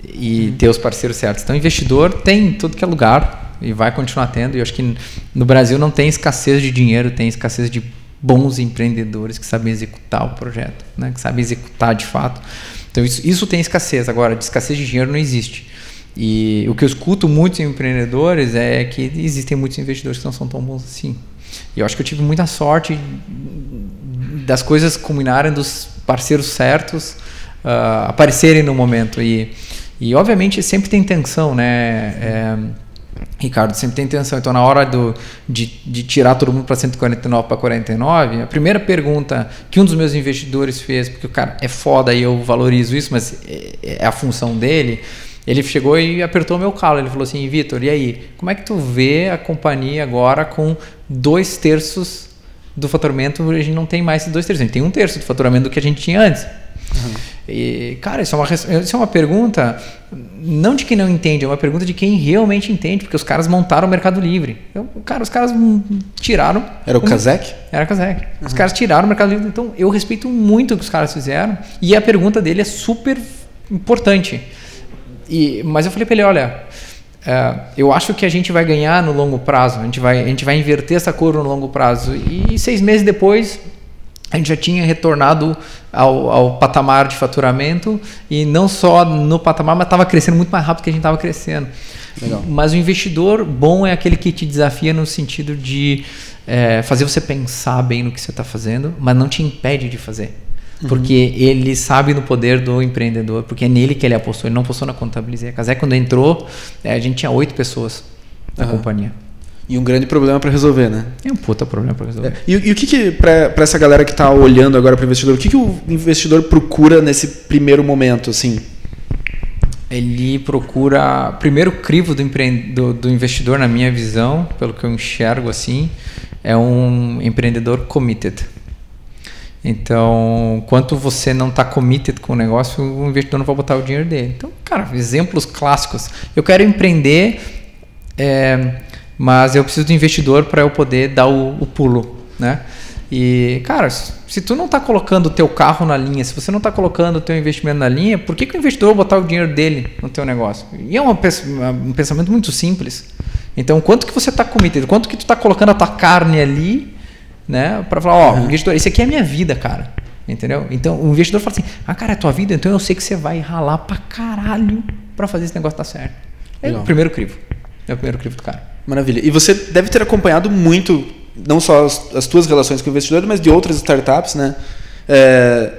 e uhum. ter os parceiros certos. Então, investidor tem em tudo que é lugar e vai continuar tendo. E eu acho que no Brasil não tem escassez de dinheiro, tem escassez de bons empreendedores que sabem executar o projeto, né? que sabem executar de fato. Então isso, isso tem escassez. Agora, de escassez de dinheiro não existe. E o que eu escuto muitos empreendedores é que existem muitos investidores que não são tão bons assim. E eu acho que eu tive muita sorte das coisas combinarem, dos parceiros certos uh, aparecerem no momento. E, e obviamente sempre tem tensão, né? É, Ricardo, sempre tem intenção. Então, na hora do, de, de tirar todo mundo para 149 para 49, a primeira pergunta que um dos meus investidores fez, porque o cara é foda e eu valorizo isso, mas é, é a função dele, ele chegou e apertou meu calo. Ele falou assim: Vitor, e aí? Como é que tu vê a companhia agora com dois terços do faturamento? A gente não tem mais dois terços, a gente tem um terço do faturamento do que a gente tinha antes. Uhum. E, cara, isso é, uma, isso é uma pergunta não de quem não entende, é uma pergunta de quem realmente entende, porque os caras montaram o Mercado Livre. Eu, cara, os caras tiraram. Era o Kazek? Era o Kazek. Uhum. Os caras tiraram o Mercado Livre. Então, eu respeito muito o que os caras fizeram. E a pergunta dele é super importante. E, mas eu falei para ele: olha, é, eu acho que a gente vai ganhar no longo prazo, a gente vai, a gente vai inverter essa curva no longo prazo. E seis meses depois, a gente já tinha retornado ao, ao, patamar de faturamento e não só no patamar, mas estava crescendo muito mais rápido que a gente estava crescendo. Legal. Mas o investidor bom é aquele que te desafia no sentido de é, fazer você pensar bem no que você está fazendo, mas não te impede de fazer. Uhum. Porque ele sabe no poder do empreendedor, porque é nele que ele apostou, ele não apostou na contabilizei. A Casé, quando entrou, é, a gente tinha oito pessoas na uhum. companhia. E um grande problema para resolver, né? É um puta problema para resolver. É. E, e, o que, que para essa galera que está olhando agora para o investidor, o que, que o investidor procura nesse primeiro momento, assim? Ele procura, primeiro crivo do, do, do investidor, na minha visão, pelo que eu enxergo assim, é um empreendedor committed. Então, enquanto você não está committed com o negócio, o investidor não vai botar o dinheiro dele. Então, cara, exemplos clássicos. Eu quero empreender, é, mas eu preciso do investidor para eu poder dar o, o, pulo, né? E, cara, se tu não está colocando o teu carro na linha, se você não está colocando o teu investimento na linha, por que, que o investidor vai botar o dinheiro dele no teu negócio? E é um pensamento muito simples. Então, quanto que você está committed? Quanto que tu está colocando a tua carne ali, né? Para falar, ó, oh, investidor, esse aqui é a minha vida, cara. Entendeu? Então, o investidor fala assim, ah, cara, é tua vida, então eu sei que você vai ralar pra caralho para fazer esse negócio dar certo. É Legal. o primeiro crivo. É o primeiro crivo do cara. Maravilha. E você deve ter acompanhado muito, não só as, as tuas relações com o investidor, mas de outras startups, né? É,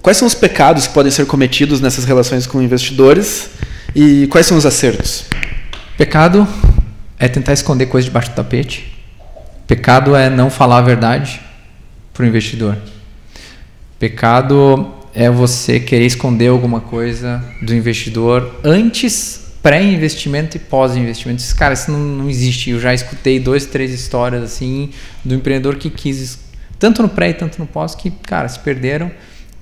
quais são os pecados que podem ser cometidos nessas relações com investidores e quais são os acertos? Pecado é tentar esconder coisas debaixo do tapete. Pecado é não falar a verdade para o investidor. Pecado é você querer esconder alguma coisa do investidor antes, pré-investimento e pós-investimento. Cara, isso não, não existe. Eu já escutei dois, três histórias assim do empreendedor que quis, tanto no pré e tanto no pós, que, cara, se perderam.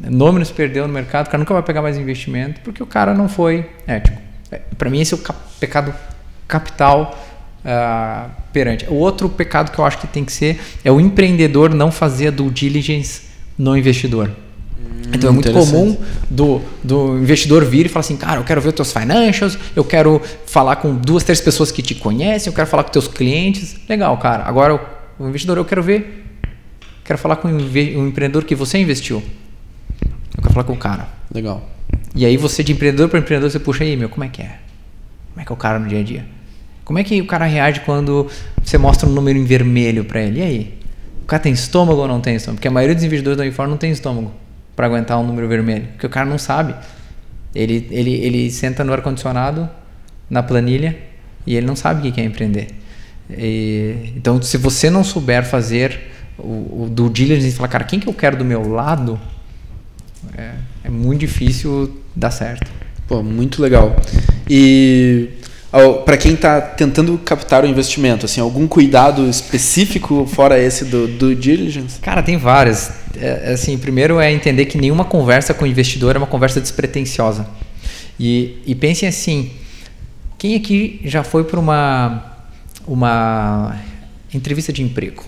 Nome se perdeu no mercado, o cara nunca vai pegar mais investimento porque o cara não foi ético. É, para mim, esse é o pecado capital uh, perante. O outro pecado que eu acho que tem que ser é o empreendedor não fazer a due diligence no investidor. Hum, então é muito comum do, do investidor vir e falar assim, cara, eu quero ver os teus financials, eu quero falar com duas, três pessoas que te conhecem, eu quero falar com teus clientes. Legal, cara. Agora o investidor eu quero ver, quero falar com o empreendedor que você investiu. Eu quero falar com o cara. Legal. E aí você de empreendedor para empreendedor você puxa aí, meu, como é que é? Como é que é o cara no dia a dia? Como é que o cara reage quando você mostra um número em vermelho para ele? E aí? O cara tem estômago ou não tem estômago? Porque a maioria dos investidores do uniforme não tem estômago para aguentar um número vermelho. Porque o cara não sabe. Ele, ele, ele senta no ar-condicionado, na planilha, e ele não sabe o que é empreender. E, então, se você não souber fazer o, o do diligence e falar, cara, quem que eu quero do meu lado, é, é muito difícil dar certo. Pô, muito legal. E para quem está tentando captar o investimento, assim, algum cuidado específico fora esse do, do diligence? Cara, tem várias. É, assim, primeiro é entender que nenhuma conversa com o investidor é uma conversa despretensiosa. E, e pensem assim, quem aqui já foi para uma, uma entrevista de emprego?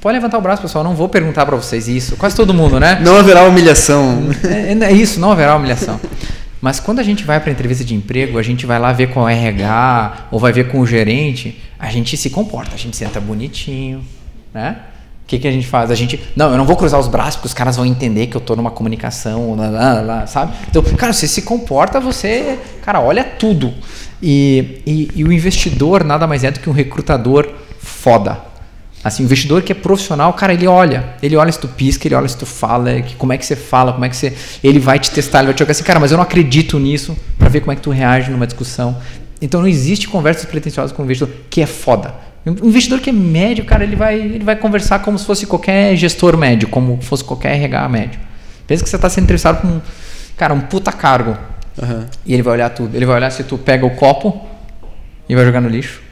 Pode levantar o braço, pessoal. Não vou perguntar para vocês isso. Quase todo mundo, né? Não haverá humilhação. É, é isso, não haverá humilhação. Mas quando a gente vai para entrevista de emprego, a gente vai lá ver com o RH ou vai ver com o gerente, a gente se comporta, a gente senta bonitinho, né? O que, que a gente faz? A gente, não, eu não vou cruzar os braços porque os caras vão entender que eu estou numa comunicação, lá, lá, lá, sabe? Então, cara, você se comporta, você, cara, olha tudo. E, e, e o investidor nada mais é do que um recrutador foda. Assim, o investidor que é profissional, cara, ele olha. Ele olha se tu pisca, ele olha se tu fala, que, como é que você fala, como é que você. Ele vai te testar, ele vai te jogar assim, cara, mas eu não acredito nisso, para ver como é que tu reage numa discussão. Então não existe conversas pretensiosas com o investidor que é foda. O investidor que é médio, cara, ele vai, ele vai conversar como se fosse qualquer gestor médio, como fosse qualquer RH médio. Pensa que você está sendo entrevistado com, cara, um puta cargo. Uhum. E ele vai olhar tudo. Ele vai olhar se tu pega o copo e vai jogar no lixo.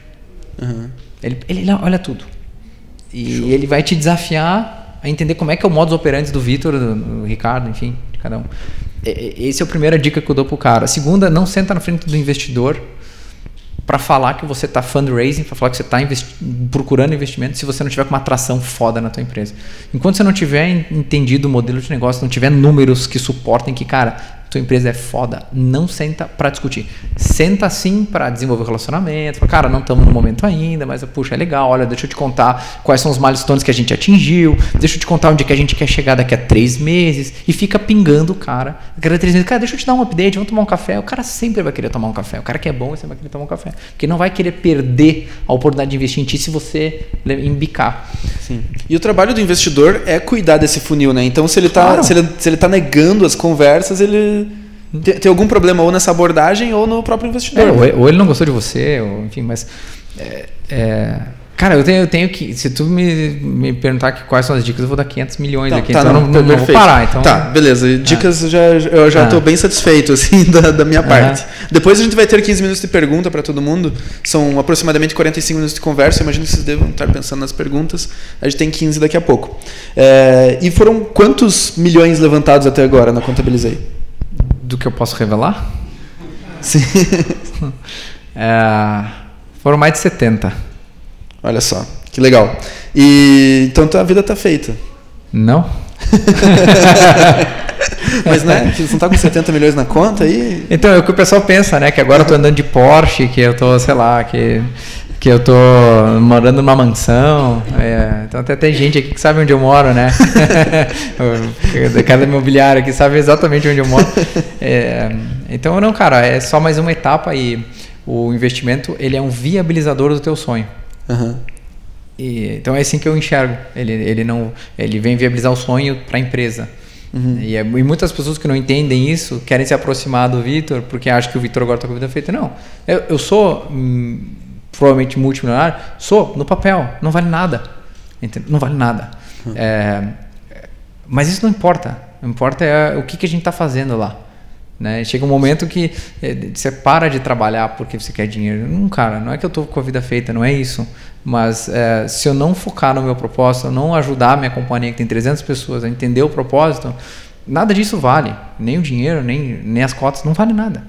Uhum. Ele, ele olha tudo. E Show. ele vai te desafiar a entender como é que é o modus operandi do Vitor, do, do, Ricardo, enfim, de cada um. Essa é a primeira dica que eu dou pro cara. A segunda, não senta na frente do investidor para falar que você está fundraising, para falar que você está investi procurando investimento, se você não tiver com uma atração foda na tua empresa. Enquanto você não tiver entendido o modelo de negócio, não tiver números que suportem que, cara, tua empresa é foda, não senta para discutir. Senta sim para desenvolver relacionamento. Fala, cara, não estamos no momento ainda, mas puxa, é legal. Olha, deixa eu te contar quais são os milestones que a gente atingiu. Deixa eu te contar onde que a gente quer chegar daqui a três meses. E fica pingando o cara. Cada três meses, cara, deixa eu te dar um update, vamos tomar um café. O cara sempre vai querer tomar um café. O cara que é bom, sempre vai querer tomar um café. Porque não vai querer perder a oportunidade de investir em ti se você embicar. Sim. E o trabalho do investidor é cuidar desse funil, né? Então, se ele está claro. se ele, se ele tá negando as conversas, ele tem, tem, algum problema ou nessa abordagem ou no próprio investidor. É, ou, ou, ele não gostou de você, ou, enfim, mas. É, é, cara, eu tenho, eu tenho que. Se tu me, me perguntar que quais são as dicas, eu vou dar 500 milhões tá, aqui. Tá, então não, não, não, vou parar. Então, tá, beleza. Dicas ah. já, eu já estou ah. bem satisfeito, assim, da, da minha parte. Depois a gente vai ter 15 minutos de pergunta para todo mundo. São aproximadamente 45 minutos de conversa. Imagino que vocês devam estar pensando nas perguntas. A gente tem 15 daqui a pouco. É, e foram quantos milhões levantados até agora na Contabilizei? Do que eu posso revelar? Sim. é, foram mais de 70. Olha só, que legal. E então a vida tá feita. Não. Mas né, você não tá com 70 milhões na conta aí? Então, é o que o pessoal pensa, né? Que agora eu tô andando de Porsche, que eu tô, sei lá, que que eu tô morando numa mansão. É, então até tem gente aqui que sabe onde eu moro, né? Cada imobiliário aqui sabe exatamente onde eu moro. É, então não, cara, é só mais uma etapa e o investimento ele é um viabilizador do teu sonho. Uhum. E, então é assim que eu enxergo. Ele, ele não, ele vem viabilizar o sonho para a empresa. Uhum. E, é, e, muitas pessoas que não entendem isso querem se aproximar do Vitor porque acham que o Vitor agora está com a vida feita. Não, eu, eu sou hum, provavelmente multimilionário, sou no papel, não vale nada. Entendeu? Não vale nada. Hum. É, mas isso não importa. O que importa é o que, que a gente está fazendo lá. Né? Chega um momento que é, você para de trabalhar porque você quer dinheiro. Não, cara, não é que eu estou com a vida feita, não é isso. Mas é, se eu não focar no meu propósito, não ajudar a minha companhia que tem 300 pessoas a entender o propósito, nada disso vale. Nem o dinheiro, nem, nem as cotas, não vale nada.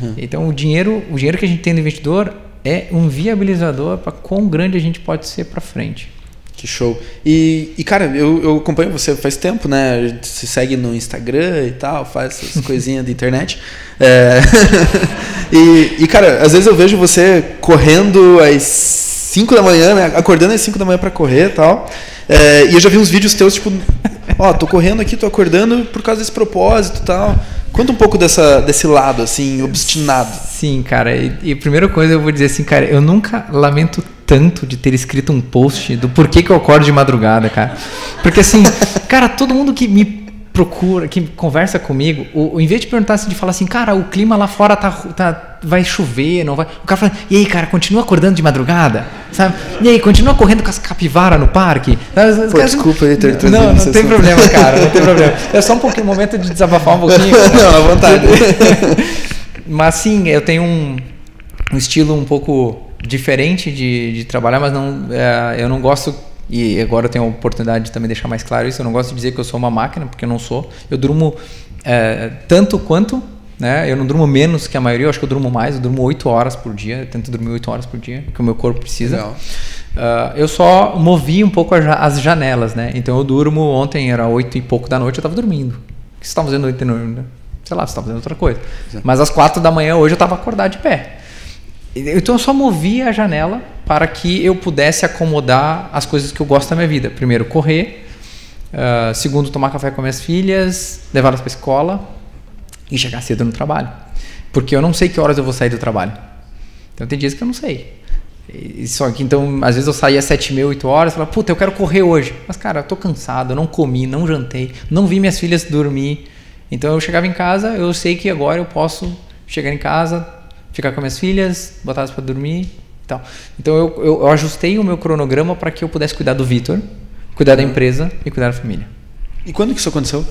Uhum. Então o dinheiro, o dinheiro que a gente tem do investidor é um viabilizador para quão grande a gente pode ser para frente. Que show. E, e cara, eu, eu acompanho você faz tempo, né? A gente se segue no Instagram e tal, faz essas coisinhas da internet. É... e, e, cara, às vezes eu vejo você correndo às 5 da manhã, né? Acordando às 5 da manhã para correr e tal. É, e eu já vi uns vídeos teus, tipo, ó, tô correndo aqui, tô acordando por causa desse propósito e tal. Conta um pouco dessa, desse lado, assim, obstinado. Sim, cara. E, e a primeira coisa eu vou dizer assim, cara, eu nunca lamento tanto de ter escrito um post do porquê que eu acordo de madrugada, cara. Porque assim, cara, todo mundo que me procura, que conversa comigo, o, o, em vez de perguntar assim, de falar assim, cara, o clima lá fora tá, tá, vai chover, não vai. O cara fala, e aí, cara, continua acordando de madrugada? Sabe? E aí, continua correndo com as capivaras no parque? Pô, desculpa aí ter trazido Não, não tem problema, cara, não tem problema. É só um pouquinho, um momento de desabafar um pouquinho. não, à vontade. mas sim, eu tenho um, um estilo um pouco diferente de, de trabalhar, mas não, é, eu não gosto e agora eu tenho a oportunidade de também deixar mais claro isso. Eu não gosto de dizer que eu sou uma máquina, porque eu não sou. Eu durmo é, tanto quanto, né? Eu não durmo menos que a maioria, eu acho que eu durmo mais. Eu durmo 8 horas por dia. Eu tento dormir 8 horas por dia, que o meu corpo precisa. Uh, eu só movi um pouco as janelas, né? Então eu durmo, ontem era 8 e pouco da noite, eu estava dormindo. O que você estava fazendo 8 da noite? Sei lá, você estava fazendo outra coisa. Mas às 4 da manhã hoje eu estava acordado de pé. Então eu só movi a janela para que eu pudesse acomodar as coisas que eu gosto da minha vida. Primeiro, correr. Uh, segundo, tomar café com minhas filhas, levá-las para escola e chegar cedo no trabalho. Porque eu não sei que horas eu vou sair do trabalho. Então tem dias que eu não sei. E só que então, às vezes eu saía às 7 mil, 8 horas, falava, puta, eu quero correr hoje. Mas, cara, eu tô cansado, eu não comi, não jantei, não vi minhas filhas dormir. Então eu chegava em casa, eu sei que agora eu posso chegar em casa, ficar com minhas filhas, botar elas para dormir e tal. Então eu, eu, eu ajustei o meu cronograma para que eu pudesse cuidar do Vitor, cuidar da empresa e cuidar da família. E quando que isso aconteceu?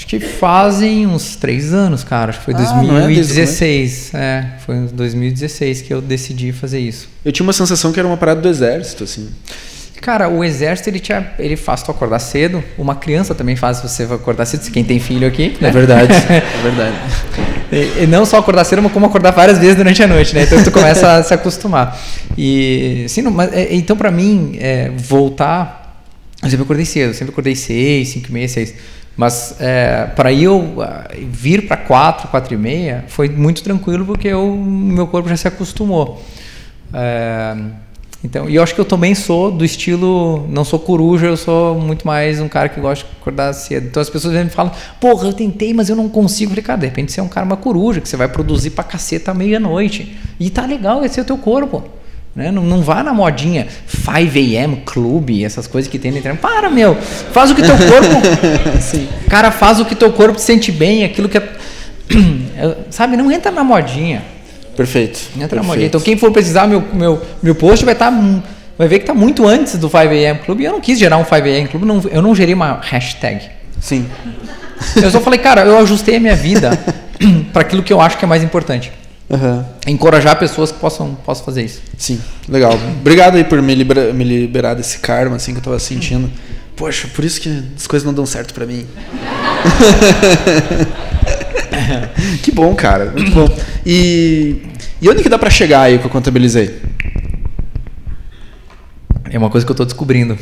Acho que fazem uns três anos, cara. Acho que foi ah, 2016. É, é, foi em 2016 que eu decidi fazer isso. Eu tinha uma sensação que era uma parada do exército, assim. Cara, o exército ele, te, ele faz tu acordar cedo. Uma criança também faz você acordar cedo. Quem tem filho aqui. Né? É verdade. é verdade. E, e, não só acordar cedo, mas como acordar várias vezes durante a noite, né? Então tu começa a se acostumar. E sim, não, mas, é, então para mim é, voltar, eu sempre acordei cedo, sempre acordei seis, cinco e meia, seis. Mas é, para eu vir para 4, 4 e meia foi muito tranquilo porque eu, meu corpo já se acostumou. É, então, e eu acho que eu também sou do estilo, não sou coruja, eu sou muito mais um cara que gosta de acordar cedo. Então as pessoas me falam, porra, eu tentei, mas eu não consigo. Eu falei, cara, de repente você é um cara uma coruja, que você vai produzir pra caceta à meia-noite. E tá legal, esse é o teu corpo. Né? Não, não vá na modinha 5am clube, essas coisas que tem na internet. Para, meu! Faz o que teu corpo. Sim. Cara, faz o que teu corpo sente bem, aquilo que é. Sabe, não entra na modinha. Perfeito. Entra perfeito. Então quem for precisar, meu, meu, meu post vai estar. Tá, vai ver que está muito antes do 5am clube. E eu não quis gerar um 5am clube, não, eu não gerei uma hashtag. Sim. Eu só falei, cara, eu ajustei a minha vida para aquilo que eu acho que é mais importante. Uhum. Encorajar pessoas que possam, possam fazer isso. Sim, legal. Obrigado aí por me, libera, me liberar desse karma assim que eu tava sentindo. Poxa, por isso que as coisas não dão certo para mim. que bom, cara. Muito bom. E, e onde que dá para chegar aí que eu contabilizei? É uma coisa que eu estou descobrindo.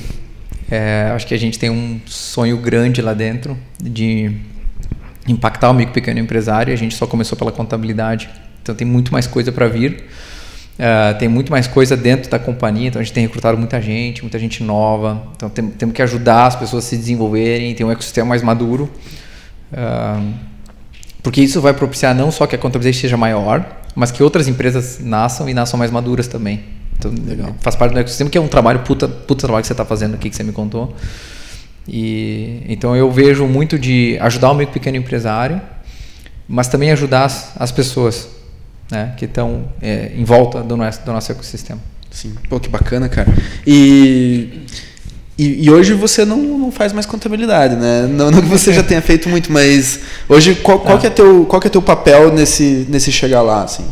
É, acho que a gente tem um sonho grande lá dentro de impactar o micro pequeno empresário. A gente só começou pela contabilidade então tem muito mais coisa para vir. Uh, tem muito mais coisa dentro da companhia, então a gente tem recrutado muita gente, muita gente nova. Então tem, temos que ajudar as pessoas a se desenvolverem, ter um ecossistema mais maduro. Uh, porque isso vai propiciar não só que a contabilidade seja maior, mas que outras empresas nasçam e nasçam mais maduras também. Então, Legal. faz parte do ecossistema, que é um trabalho, puta, puta trabalho que você está fazendo aqui, que você me contou. E, então eu vejo muito de ajudar o meio pequeno empresário, mas também ajudar as, as pessoas né, que estão é, em volta do nosso, do nosso ecossistema. Sim, pô, que bacana, cara. E, e, e, hoje você não, não faz mais contabilidade, né? Não, não que você já tenha feito muito, mas hoje qual, qual, que é teu, qual que é teu papel nesse, nesse chegar lá, assim?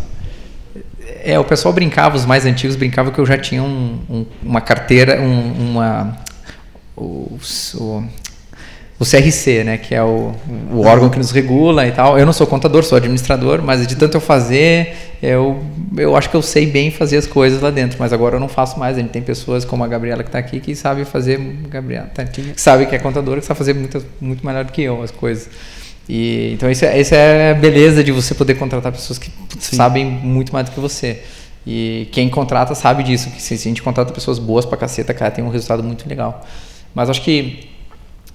É, o pessoal brincava, os mais antigos brincavam que eu já tinha um, um, uma carteira, um, uma... O, o, o CRC, né, que é o, o órgão que nos regula e tal. Eu não sou contador, sou administrador, mas de tanto eu fazer, eu, eu acho que eu sei bem fazer as coisas lá dentro, mas agora eu não faço mais. A gente tem pessoas como a Gabriela que está aqui que sabe fazer, Gabriela, tá, que sabe que é contadora, que sabe fazer muito, muito melhor do que eu as coisas. E, então isso é, isso é a beleza de você poder contratar pessoas que Sim. sabem muito mais do que você. E quem contrata sabe disso, que se a gente contrata pessoas boas pra caceta, cara, tem um resultado muito legal. Mas acho que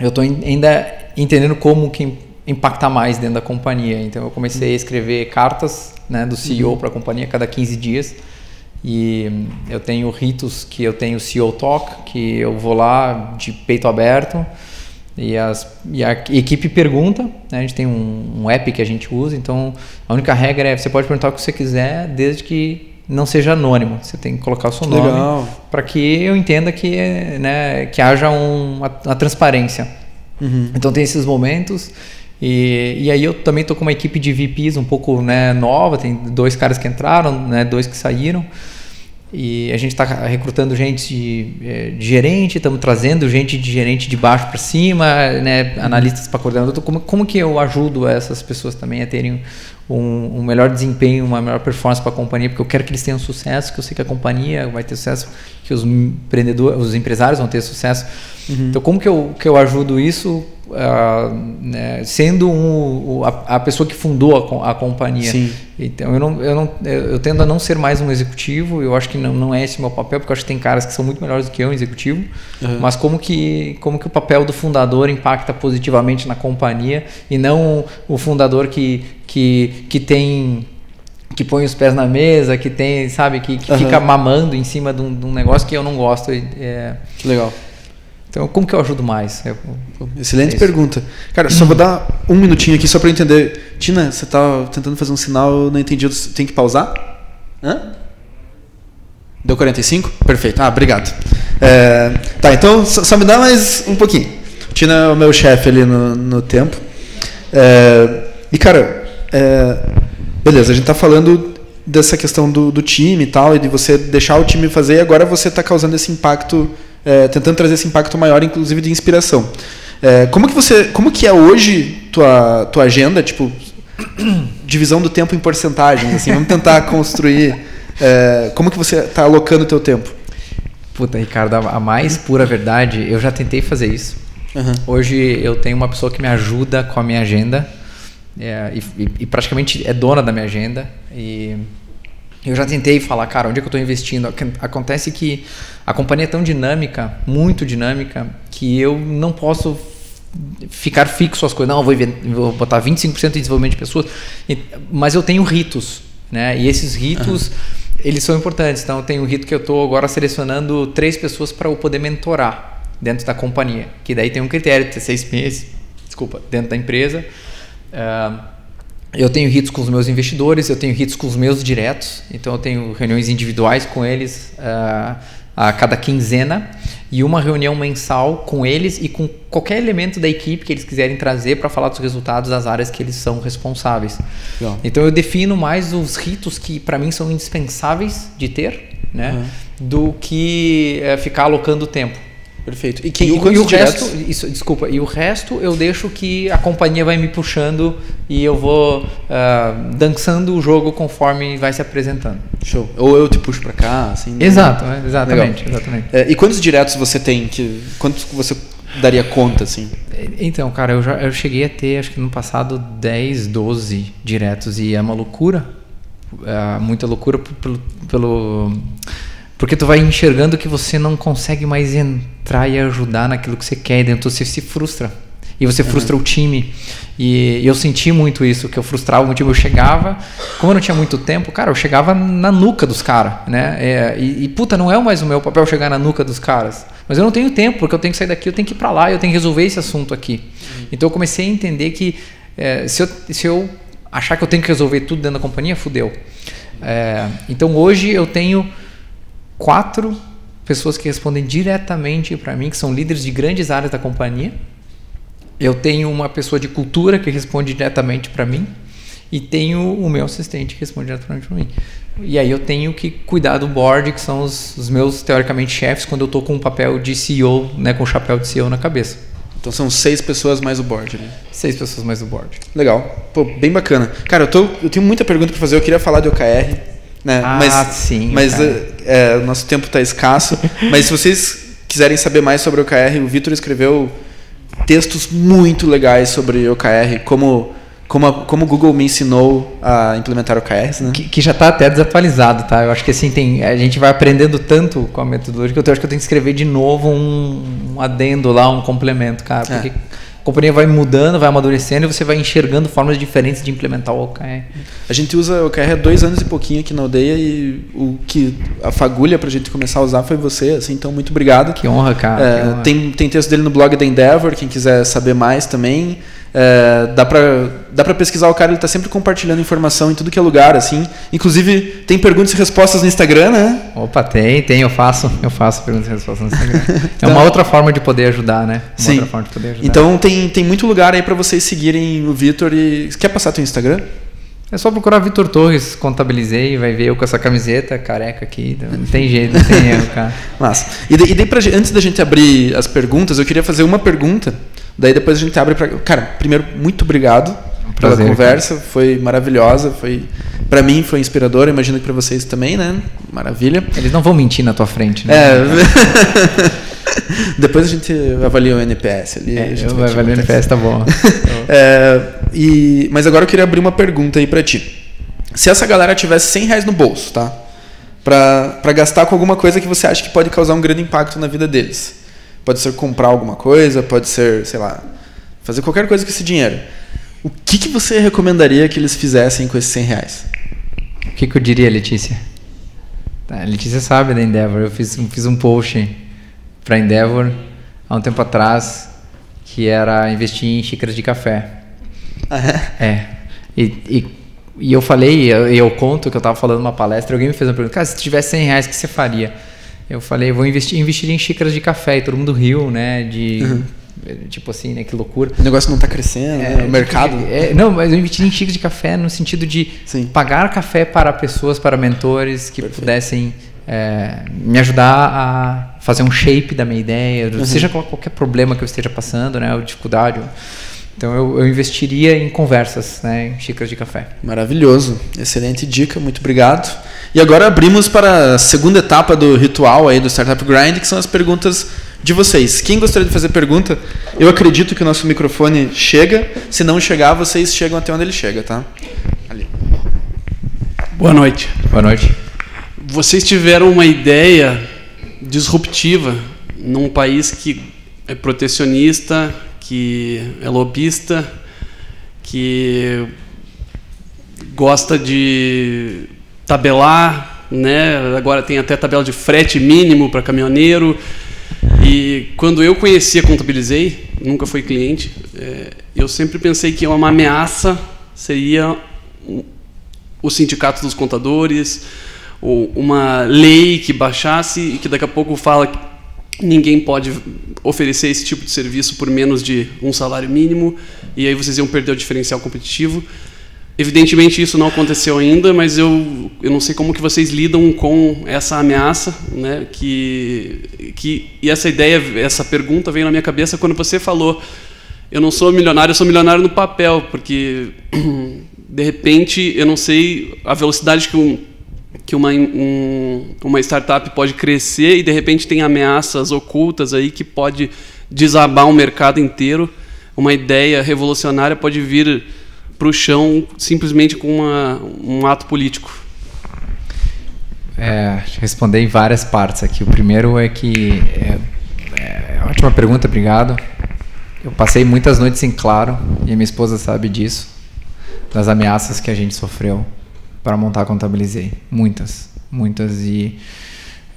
eu estou ainda entendendo como que impactar mais dentro da companhia. Então eu comecei a escrever cartas né, do CEO uhum. para a companhia cada 15 dias. E eu tenho ritos que eu tenho CEO Talk, que eu vou lá de peito aberto e, as, e a equipe pergunta. Né, a gente tem um, um app que a gente usa, então a única regra é você pode perguntar o que você quiser, desde que não seja anônimo. Você tem que colocar o seu nome para que eu entenda que, né, que haja um, uma, uma transparência. Uhum. Então tem esses momentos. E, e aí eu também estou com uma equipe de VPs um pouco né, nova, tem dois caras que entraram, né, dois que saíram. E a gente está recrutando gente de, eh, de gerente, estamos trazendo gente de gerente de baixo para cima, né, analistas para coordenador. Como, como que eu ajudo essas pessoas também a terem um, um melhor desempenho, uma melhor performance para a companhia? Porque eu quero que eles tenham sucesso, que eu sei que a companhia vai ter sucesso, que os empreendedores, os empresários vão ter sucesso. Uhum. Então, como que eu, que eu ajudo isso uh, né, sendo um, a, a, pessoa que fundou a, a companhia. Sim. Então eu não, eu não eu tendo a não ser mais um executivo. Eu acho que não, não é esse meu papel, porque eu acho que tem caras que são muito melhores do que eu, em executivo. Uhum. Mas como que como que o papel do fundador impacta positivamente na companhia e não o fundador que que, que tem que põe os pés na mesa, que tem, sabe, que, que uhum. fica mamando em cima de um, de um, negócio que eu não gosto. É... Legal. Então, como que eu ajudo mais? Eu, Excelente é pergunta. Cara, só vou dar um minutinho aqui só para entender. Tina, você tá tentando fazer um sinal, não entendi. Tem que pausar? Hã? Deu 45? Perfeito. Ah, obrigado. É, tá, então só, só, me dá mais um pouquinho. Tina é o meu chefe ali no, no tempo. É, e, cara, é, beleza, a gente tá falando dessa questão do, do time e tal, e de você deixar o time fazer, e agora você está causando esse impacto é, tentando trazer esse impacto maior, inclusive de inspiração. É, como que você, como que é hoje tua tua agenda, tipo divisão do tempo em porcentagens, assim, vamos tentar construir. É, como que você está alocando o teu tempo? Puta, Ricardo, a mais pura verdade, eu já tentei fazer isso. Uhum. Hoje eu tenho uma pessoa que me ajuda com a minha agenda é, e, e, praticamente é dona da minha agenda. E eu já tentei falar, cara, onde é que eu estou investindo? Acontece que a companhia é tão dinâmica, muito dinâmica, que eu não posso ficar fixo as coisas. Não, vou, vou botar 25% em desenvolvimento de pessoas. Mas eu tenho ritos, né? E esses ritos, uhum. eles são importantes. Então, eu tenho um rito que eu estou agora selecionando três pessoas para eu poder mentorar dentro da companhia. Que daí tem um critério de seis meses, desculpa, dentro da empresa. Uh, eu tenho ritos com os meus investidores, eu tenho ritos com os meus diretos, então eu tenho reuniões individuais com eles uh, a cada quinzena e uma reunião mensal com eles e com qualquer elemento da equipe que eles quiserem trazer para falar dos resultados das áreas que eles são responsáveis. Legal. Então eu defino mais os ritos que para mim são indispensáveis de ter, né, uhum. do que é, ficar alocando tempo. Perfeito. E, quem, e, e o resto, isso, desculpa, e o resto eu deixo que a companhia vai me puxando e eu vou uh, dançando o jogo conforme vai se apresentando. Show. Ou eu te puxo para cá, assim. Né? Exato, né? exatamente, exatamente. É, e quantos diretos você tem? Que, quantos você daria conta, assim? Então, cara, eu, já, eu cheguei a ter, acho que no passado, 10, 12 diretos e é uma loucura. É muita loucura pelo, pelo porque tu vai enxergando que você não consegue mais entrar e ajudar naquilo que você quer, e dentro você se frustra. E você frustra uhum. o time. E, eu senti muito isso, que eu frustrava o time. Eu chegava, como eu não tinha muito tempo, cara, eu chegava na nuca dos caras, né? É, e, e, puta, não é mais o meu papel chegar na nuca dos caras. Mas eu não tenho tempo, porque eu tenho que sair daqui, eu tenho que ir para lá, eu tenho que resolver esse assunto aqui. Uhum. Então eu comecei a entender que é, se, eu, se eu achar que eu tenho que resolver tudo dentro da companhia, fudeu. É, então hoje eu tenho quatro pessoas que respondem diretamente para mim, que são líderes de grandes áreas da companhia. Eu tenho uma pessoa de cultura que responde diretamente para mim e tenho o meu assistente que responde diretamente para mim. E aí eu tenho que cuidar do board, que são os, os meus teoricamente chefes, quando eu estou com o papel de CEO, né, com o chapéu de CEO na cabeça. Então são seis pessoas mais o board, né? Seis pessoas mais o board. Legal. Pô, bem bacana. Cara, eu, tô, eu tenho muita pergunta para fazer. Eu queria falar de OKR. Né? Ah, mas, sim. Mas é, é, o nosso tempo está escasso. mas se vocês quiserem saber mais sobre o OKR, o Vitor escreveu textos muito legais sobre OKR, como como, a, como o Google me ensinou a implementar OKRs, né? Que, que já está até desatualizado, tá? Eu acho que assim tem, a gente vai aprendendo tanto com a metodologia que eu acho que eu tenho que escrever de novo um, um adendo lá, um complemento, cara, porque é a companhia vai mudando, vai amadurecendo e você vai enxergando formas diferentes de implementar o OKR. A gente usa o OKR há dois anos e pouquinho aqui na aldeia e o que a fagulha para a gente começar a usar foi você, assim, então muito obrigado. Que honra, cara. É, que honra. Tem, tem texto dele no blog da Endeavor, quem quiser saber mais também. É, dá para dá pra pesquisar o cara, ele está sempre compartilhando informação em tudo que é lugar, assim. Inclusive, tem perguntas e respostas no Instagram, né? Opa, tem, tem, eu faço, eu faço perguntas e respostas no Instagram. então, é uma outra forma de poder ajudar, né? Uma sim. Então tem, tem muito lugar aí para vocês seguirem o Vitor e. Quer passar teu Instagram? É só procurar Vitor Torres, contabilizei, vai ver eu com essa camiseta careca aqui. Não tem jeito, não tem erro, cara. Massa. E, daí, e daí pra, antes da gente abrir as perguntas, eu queria fazer uma pergunta Daí depois a gente abre para. Cara, primeiro, muito obrigado um prazer, pela conversa. Cara. Foi maravilhosa. Foi para mim foi inspiradora. Imagino que para vocês também, né? Maravilha. Eles não vão mentir na tua frente, né? É. depois a gente avalia o NPS ali. É, eu vou avaliar o NPS, tá bom. é, e, mas agora eu queria abrir uma pergunta aí para ti. Se essa galera tivesse 100 reais no bolso, tá? Para gastar com alguma coisa que você acha que pode causar um grande impacto na vida deles Pode ser comprar alguma coisa, pode ser, sei lá, fazer qualquer coisa com esse dinheiro. O que, que você recomendaria que eles fizessem com esses 100 reais? O que, que eu diria, Letícia? Tá, a Letícia sabe da Endeavor. Eu fiz, fiz um post para Endeavor há um tempo atrás que era investir em xícaras de café. Ah, é? É. E, e, e eu falei, eu, eu conto que eu estava falando numa palestra, alguém me fez uma pergunta, cara, se tivesse 100 reais, o que você faria? Eu falei, vou investir, investir em xícaras de café e todo mundo riu, né? De uhum. tipo assim, né? Que loucura. O negócio não está crescendo, é, né? o mercado. É, não, mas eu investi em xícaras de café no sentido de Sim. pagar café para pessoas, para mentores que Perfeito. pudessem é, me ajudar a fazer um shape da minha ideia, uhum. seja qualquer problema que eu esteja passando, né? Ou dificuldade. Ou, então eu, eu, investiria em conversas, né, em xícaras de café. Maravilhoso, excelente dica, muito obrigado. E agora abrimos para a segunda etapa do ritual aí do Startup Grind, que são as perguntas de vocês. Quem gostaria de fazer pergunta? Eu acredito que o nosso microfone chega. Se não chegar, vocês chegam até onde ele chega, tá? Ali. Boa noite. Boa noite. Vocês tiveram uma ideia disruptiva num país que é protecionista, que é lobista, que gosta de tabelar, né? Agora tem até tabela de frete mínimo para caminhoneiro. E quando eu conhecia Contabilizei, nunca fui cliente, é, eu sempre pensei que uma ameaça seria o sindicato dos contadores, ou uma lei que baixasse e que daqui a pouco fala ninguém pode oferecer esse tipo de serviço por menos de um salário mínimo, e aí vocês iam perder o diferencial competitivo. Evidentemente isso não aconteceu ainda, mas eu, eu não sei como que vocês lidam com essa ameaça, né? Que, que e essa ideia, essa pergunta veio na minha cabeça quando você falou, eu não sou milionário, eu sou milionário no papel, porque de repente eu não sei a velocidade que um, que uma, um, uma startup pode crescer e de repente tem ameaças ocultas aí que pode desabar um mercado inteiro. Uma ideia revolucionária pode vir para o chão simplesmente com uma, um ato político? É, responder em várias partes aqui. O primeiro é que é, é, ótima pergunta, obrigado. Eu passei muitas noites em claro e minha esposa sabe disso, das ameaças que a gente sofreu para montar Contabilizei, muitas, muitas e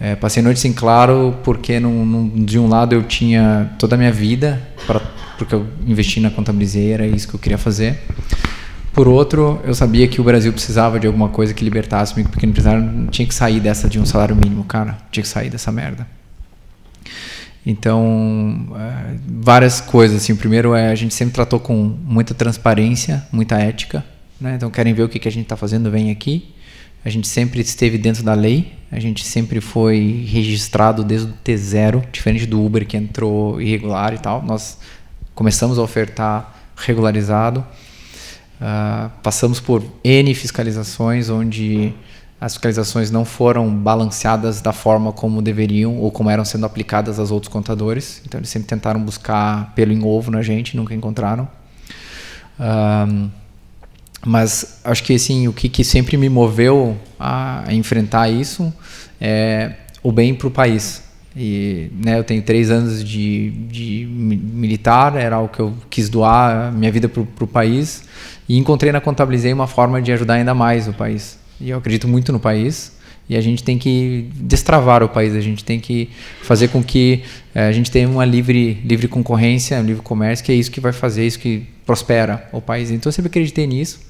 é, passei noites em claro porque num, num, de um lado eu tinha toda a minha vida para porque eu investi na Contabilizei, era isso que eu queria fazer. Por outro, eu sabia que o Brasil precisava de alguma coisa que libertasse o micro pequeno empresário. Tinha que sair dessa de um salário mínimo, cara. Tinha que sair dessa merda. Então, é, várias coisas. Assim, o primeiro é a gente sempre tratou com muita transparência, muita ética. Né? Então, querem ver o que, que a gente está fazendo, vem aqui. A gente sempre esteve dentro da lei. A gente sempre foi registrado desde o T0, diferente do Uber que entrou irregular e tal. Nós começamos a ofertar regularizado. Uh, passamos por N fiscalizações, onde as fiscalizações não foram balanceadas da forma como deveriam ou como eram sendo aplicadas aos outros contadores. Então, eles sempre tentaram buscar pelo em ovo na gente, nunca encontraram. Uh, mas acho que assim, o que, que sempre me moveu a, enfrentar isso é o bem para o país. E né, eu tenho três anos de, de militar, era o que eu quis doar minha vida para o país. E encontrei na Contabilizei uma forma de ajudar ainda mais o país. E eu acredito muito no país. E a gente tem que destravar o país, a gente tem que fazer com que é, a gente tenha uma livre, livre concorrência, um livre comércio, que é isso que vai fazer, isso que prospera o país. Então eu sempre acreditei nisso.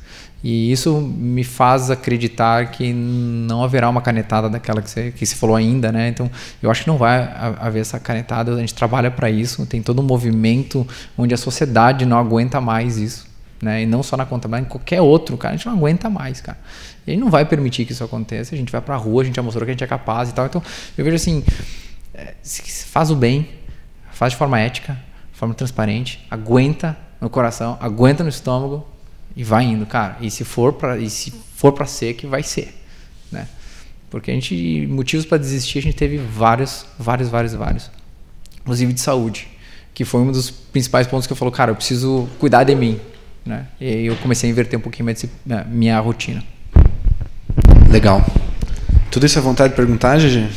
E isso me faz acreditar que não haverá uma canetada daquela que você, que você falou ainda, né? Então, eu acho que não vai haver essa canetada. A gente trabalha para isso. Tem todo um movimento onde a sociedade não aguenta mais isso, né? E não só na contabilidade, em qualquer outro, cara, a gente não aguenta mais, cara. E não vai permitir que isso aconteça. A gente vai para a rua, a gente já mostrou que a gente é capaz e tal. Então, eu vejo assim, é, faz o bem, faz de forma ética, de forma transparente, aguenta no coração, aguenta no estômago e vai indo, cara. E se for para e se for para ser que vai ser, né? Porque a gente motivos para desistir a gente teve vários, vários, vários, vários. Inclusive de saúde, que foi um dos principais pontos que eu falo, cara, eu preciso cuidar de mim, né? E aí eu comecei a inverter um pouquinho minha, minha rotina. Legal. Tudo isso é vontade de perguntar, GG?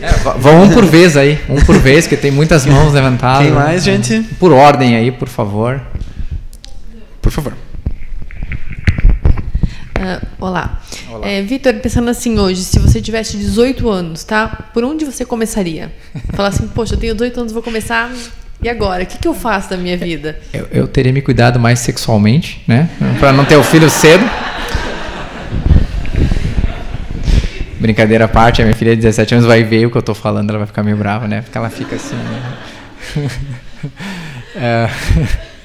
É, vão um por vez aí, um por vez, que tem muitas mãos levantadas. Quem mais, gente? Por ordem aí, por favor. Por favor. Uh, olá. olá. É, Vitor, pensando assim hoje, se você tivesse 18 anos, tá? Por onde você começaria? Falar assim, poxa, eu tenho 18 anos, vou começar. E agora? O que, que eu faço da minha vida? Eu, eu teria me cuidado mais sexualmente, né? Para não ter o filho cedo. Brincadeira à parte, a minha filha de 17 anos vai ver o que eu tô falando, ela vai ficar meio brava, né? Porque ela fica assim. Né? é...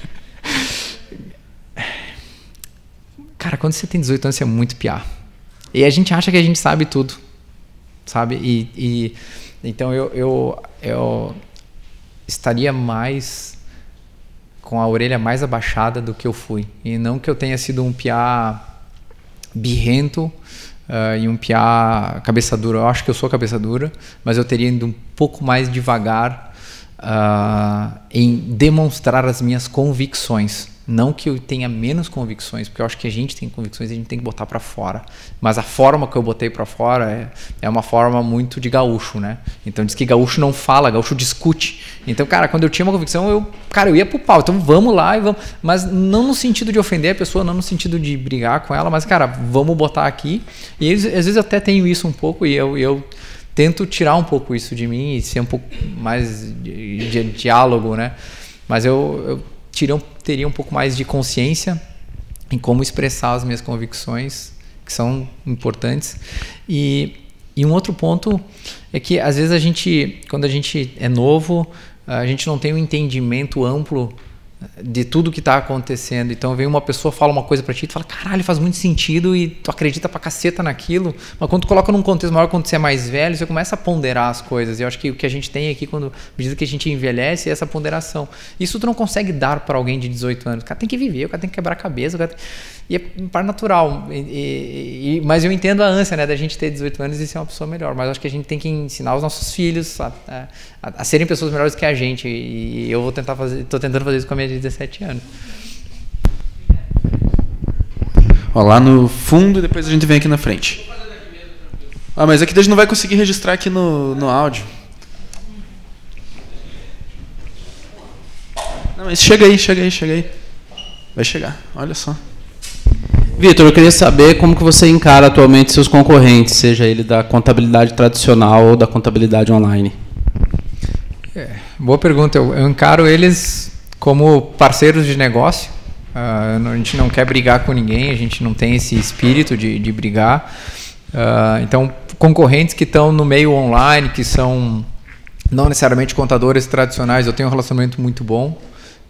Cara, quando você tem 18 anos, você é muito piar. E a gente acha que a gente sabe tudo, sabe? E, e então eu, eu, eu estaria mais com a orelha mais abaixada do que eu fui. E não que eu tenha sido um piá birrento, uh, e um piá cabeça dura. Eu acho que eu sou cabeça dura, mas eu teria ido um pouco mais devagar uh, em demonstrar as minhas convicções. Não que eu tenha menos convicções, porque eu acho que a gente tem convicções e a gente tem que botar para fora. Mas a forma que eu botei para fora é, é uma forma muito de gaúcho, né? Então diz que gaúcho não fala, gaúcho discute. Então, cara, quando eu tinha uma convicção, eu, cara, eu ia pro pau. Então vamos lá e vamos. Mas não no sentido de ofender a pessoa, não no sentido de brigar com ela, mas, cara, vamos botar aqui. E às vezes eu até tenho isso um pouco e eu, eu tento tirar um pouco isso de mim e ser um pouco mais de, de diálogo, né? Mas eu, eu teriam, teria um pouco mais de consciência em como expressar as minhas convicções, que são importantes. E, e um outro ponto é que às vezes a gente, quando a gente é novo, a gente não tem um entendimento amplo de tudo que está acontecendo. Então vem uma pessoa, fala uma coisa para ti, tu fala, caralho, faz muito sentido e tu acredita pra caceta naquilo. Mas quando tu coloca num contexto maior, quando você é mais velho, você começa a ponderar as coisas. E eu acho que o que a gente tem aqui, quando, à medida que a gente envelhece, é essa ponderação. Isso tu não consegue dar para alguém de 18 anos. O cara tem que viver, o cara tem que quebrar a cabeça. Tem... E é par natural. E, e, mas eu entendo a ânsia né, da gente ter 18 anos e ser uma pessoa melhor. Mas acho que a gente tem que ensinar os nossos filhos a, a, a serem pessoas melhores que a gente. E eu vou tentar fazer, estou tentando fazer isso com a minha de 17 anos. Ó, lá no fundo e depois a gente vem aqui na frente. Ah, mas aqui a gente não vai conseguir registrar aqui no, no áudio. Não, mas chega aí, chega aí, chega aí. Vai chegar, olha só. Vitor, eu queria saber como que você encara atualmente seus concorrentes, seja ele da contabilidade tradicional ou da contabilidade online. É, boa pergunta. Eu, eu, encaro eles como parceiros de negócio. Uh, a gente não quer brigar com ninguém, a gente não tem esse espírito de, de brigar. Uh, então, concorrentes que estão no meio online, que são não necessariamente contadores tradicionais, eu tenho um relacionamento muito bom.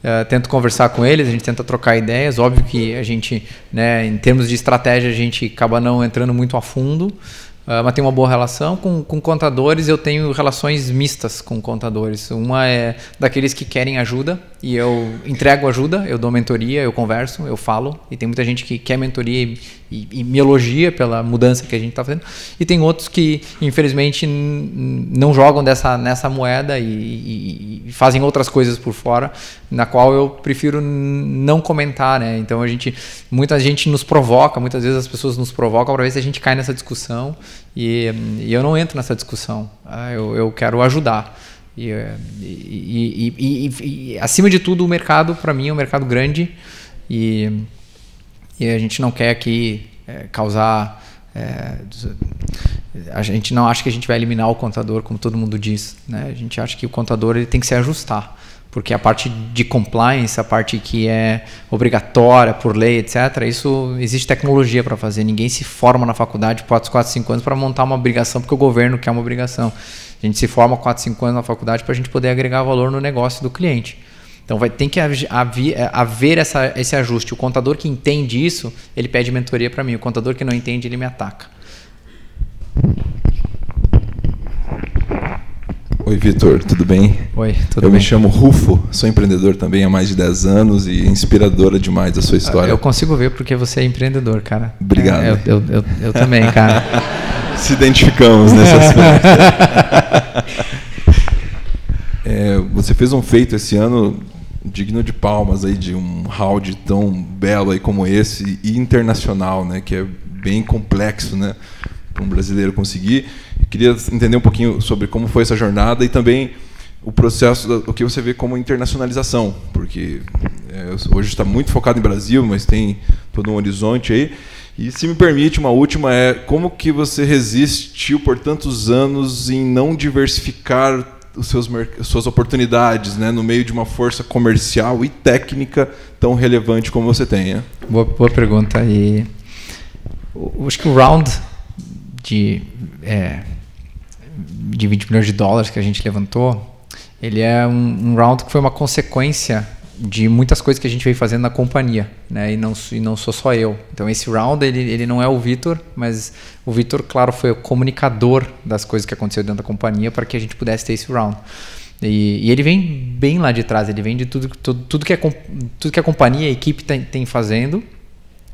Uh, tento conversar com eles, a gente tenta trocar ideias. Óbvio que a gente, né, em termos de estratégia, a gente acaba não entrando muito a fundo, uh, mas tem uma boa relação. Com, com contadores, eu tenho relações mistas com contadores. Uma é daqueles que querem ajuda e eu entrego ajuda, eu dou mentoria, eu converso, eu falo. E tem muita gente que quer mentoria e, e, e me elogia pela mudança que a gente está fazendo. E tem outros que, infelizmente, não jogam dessa, nessa moeda e, e, fazem outras coisas por fora, na qual eu prefiro não comentar, né? Então a gente, muita gente nos provoca, muitas vezes as pessoas nos provocam para ver se a gente cai nessa discussão e, eu não entro nessa discussão. Ah, eu, eu quero ajudar. E, e, e, e, acima de tudo, o mercado, para mim, é um mercado grande e e a gente não quer aqui é, causar. É, a gente não acha que a gente vai eliminar o contador, como todo mundo diz. Né? A gente acha que o contador ele tem que se ajustar. Porque a parte de compliance, a parte que é obrigatória por lei, etc., isso existe tecnologia para fazer. Ninguém se forma na faculdade 4, 4, 5 anos para montar uma obrigação, porque o governo quer uma obrigação. A gente se forma 4, 5 anos na faculdade para a gente poder agregar valor no negócio do cliente. Então vai ter que haver, haver essa, esse ajuste. O contador que entende isso, ele pede mentoria para mim. O contador que não entende, ele me ataca. Oi, Vitor, tudo bem? Oi, tudo eu bem. Eu me chamo Rufo, sou empreendedor também há mais de 10 anos e inspiradora demais a sua história. Eu consigo ver porque você é empreendedor, cara. Obrigado. É, eu, eu, eu, eu, também, cara. Se identificamos nesse aspecto. é, você fez um feito esse ano digno de palmas aí de um round tão belo aí como esse e internacional, né, que é bem complexo, né, para um brasileiro conseguir. Eu queria entender um pouquinho sobre como foi essa jornada e também o processo, o que você vê como internacionalização, porque é, hoje está muito focado em Brasil, mas tem todo um horizonte aí. E se me permite, uma última é como que você resistiu por tantos anos em não diversificar os seus, suas oportunidades né, no meio de uma força comercial e técnica tão relevante como você tem? Né? Boa, boa pergunta. E eu acho que o round de, é, de 20 milhões de dólares que a gente levantou, ele é um, um round que foi uma consequência de muitas coisas que a gente veio fazendo na companhia, né? E não, e não sou só eu. Então esse round ele, ele não é o Vitor, mas o Vitor, claro, foi o comunicador das coisas que aconteceu dentro da companhia para que a gente pudesse ter esse round. E, e, ele vem bem lá de trás, ele vem de tudo, tudo, tudo, que, a, tudo que a companhia, a equipe tem, tem fazendo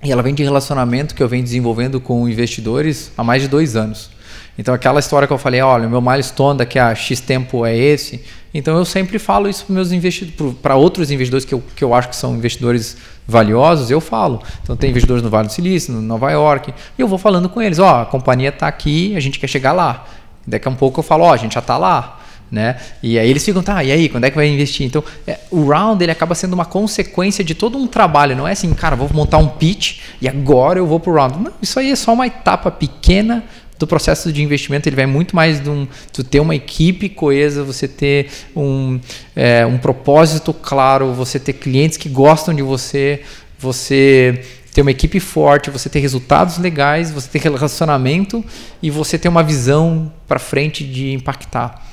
E ela vem de relacionamento que eu venho desenvolvendo com investidores há mais de dois anos. Então, aquela história que eu falei, olha, meu milestone daqui a X tempo é esse. Então, eu sempre falo isso para meus investidores, para outros investidores que eu, que eu acho que são investidores valiosos, eu falo. Então, tem investidores no Vale do Silício, no Nova York, e eu vou falando com eles, ó, a companhia está aqui, a gente quer chegar lá. Daqui a um pouco eu falo, ó, a gente já está lá. Né? E aí eles ficam, tá, e aí, quando é que vai investir? Então, é, o round ele acaba sendo uma consequência de todo um trabalho, não é assim, cara, vou montar um pitch e agora eu vou pro round. Não, isso aí é só uma etapa pequena do processo de investimento, ele vai muito mais de um, tu ter uma equipe coesa, você ter um, é, um propósito claro, você ter clientes que gostam de você, você ter uma equipe forte, você ter resultados legais, você ter relacionamento e você ter uma visão para frente de impactar.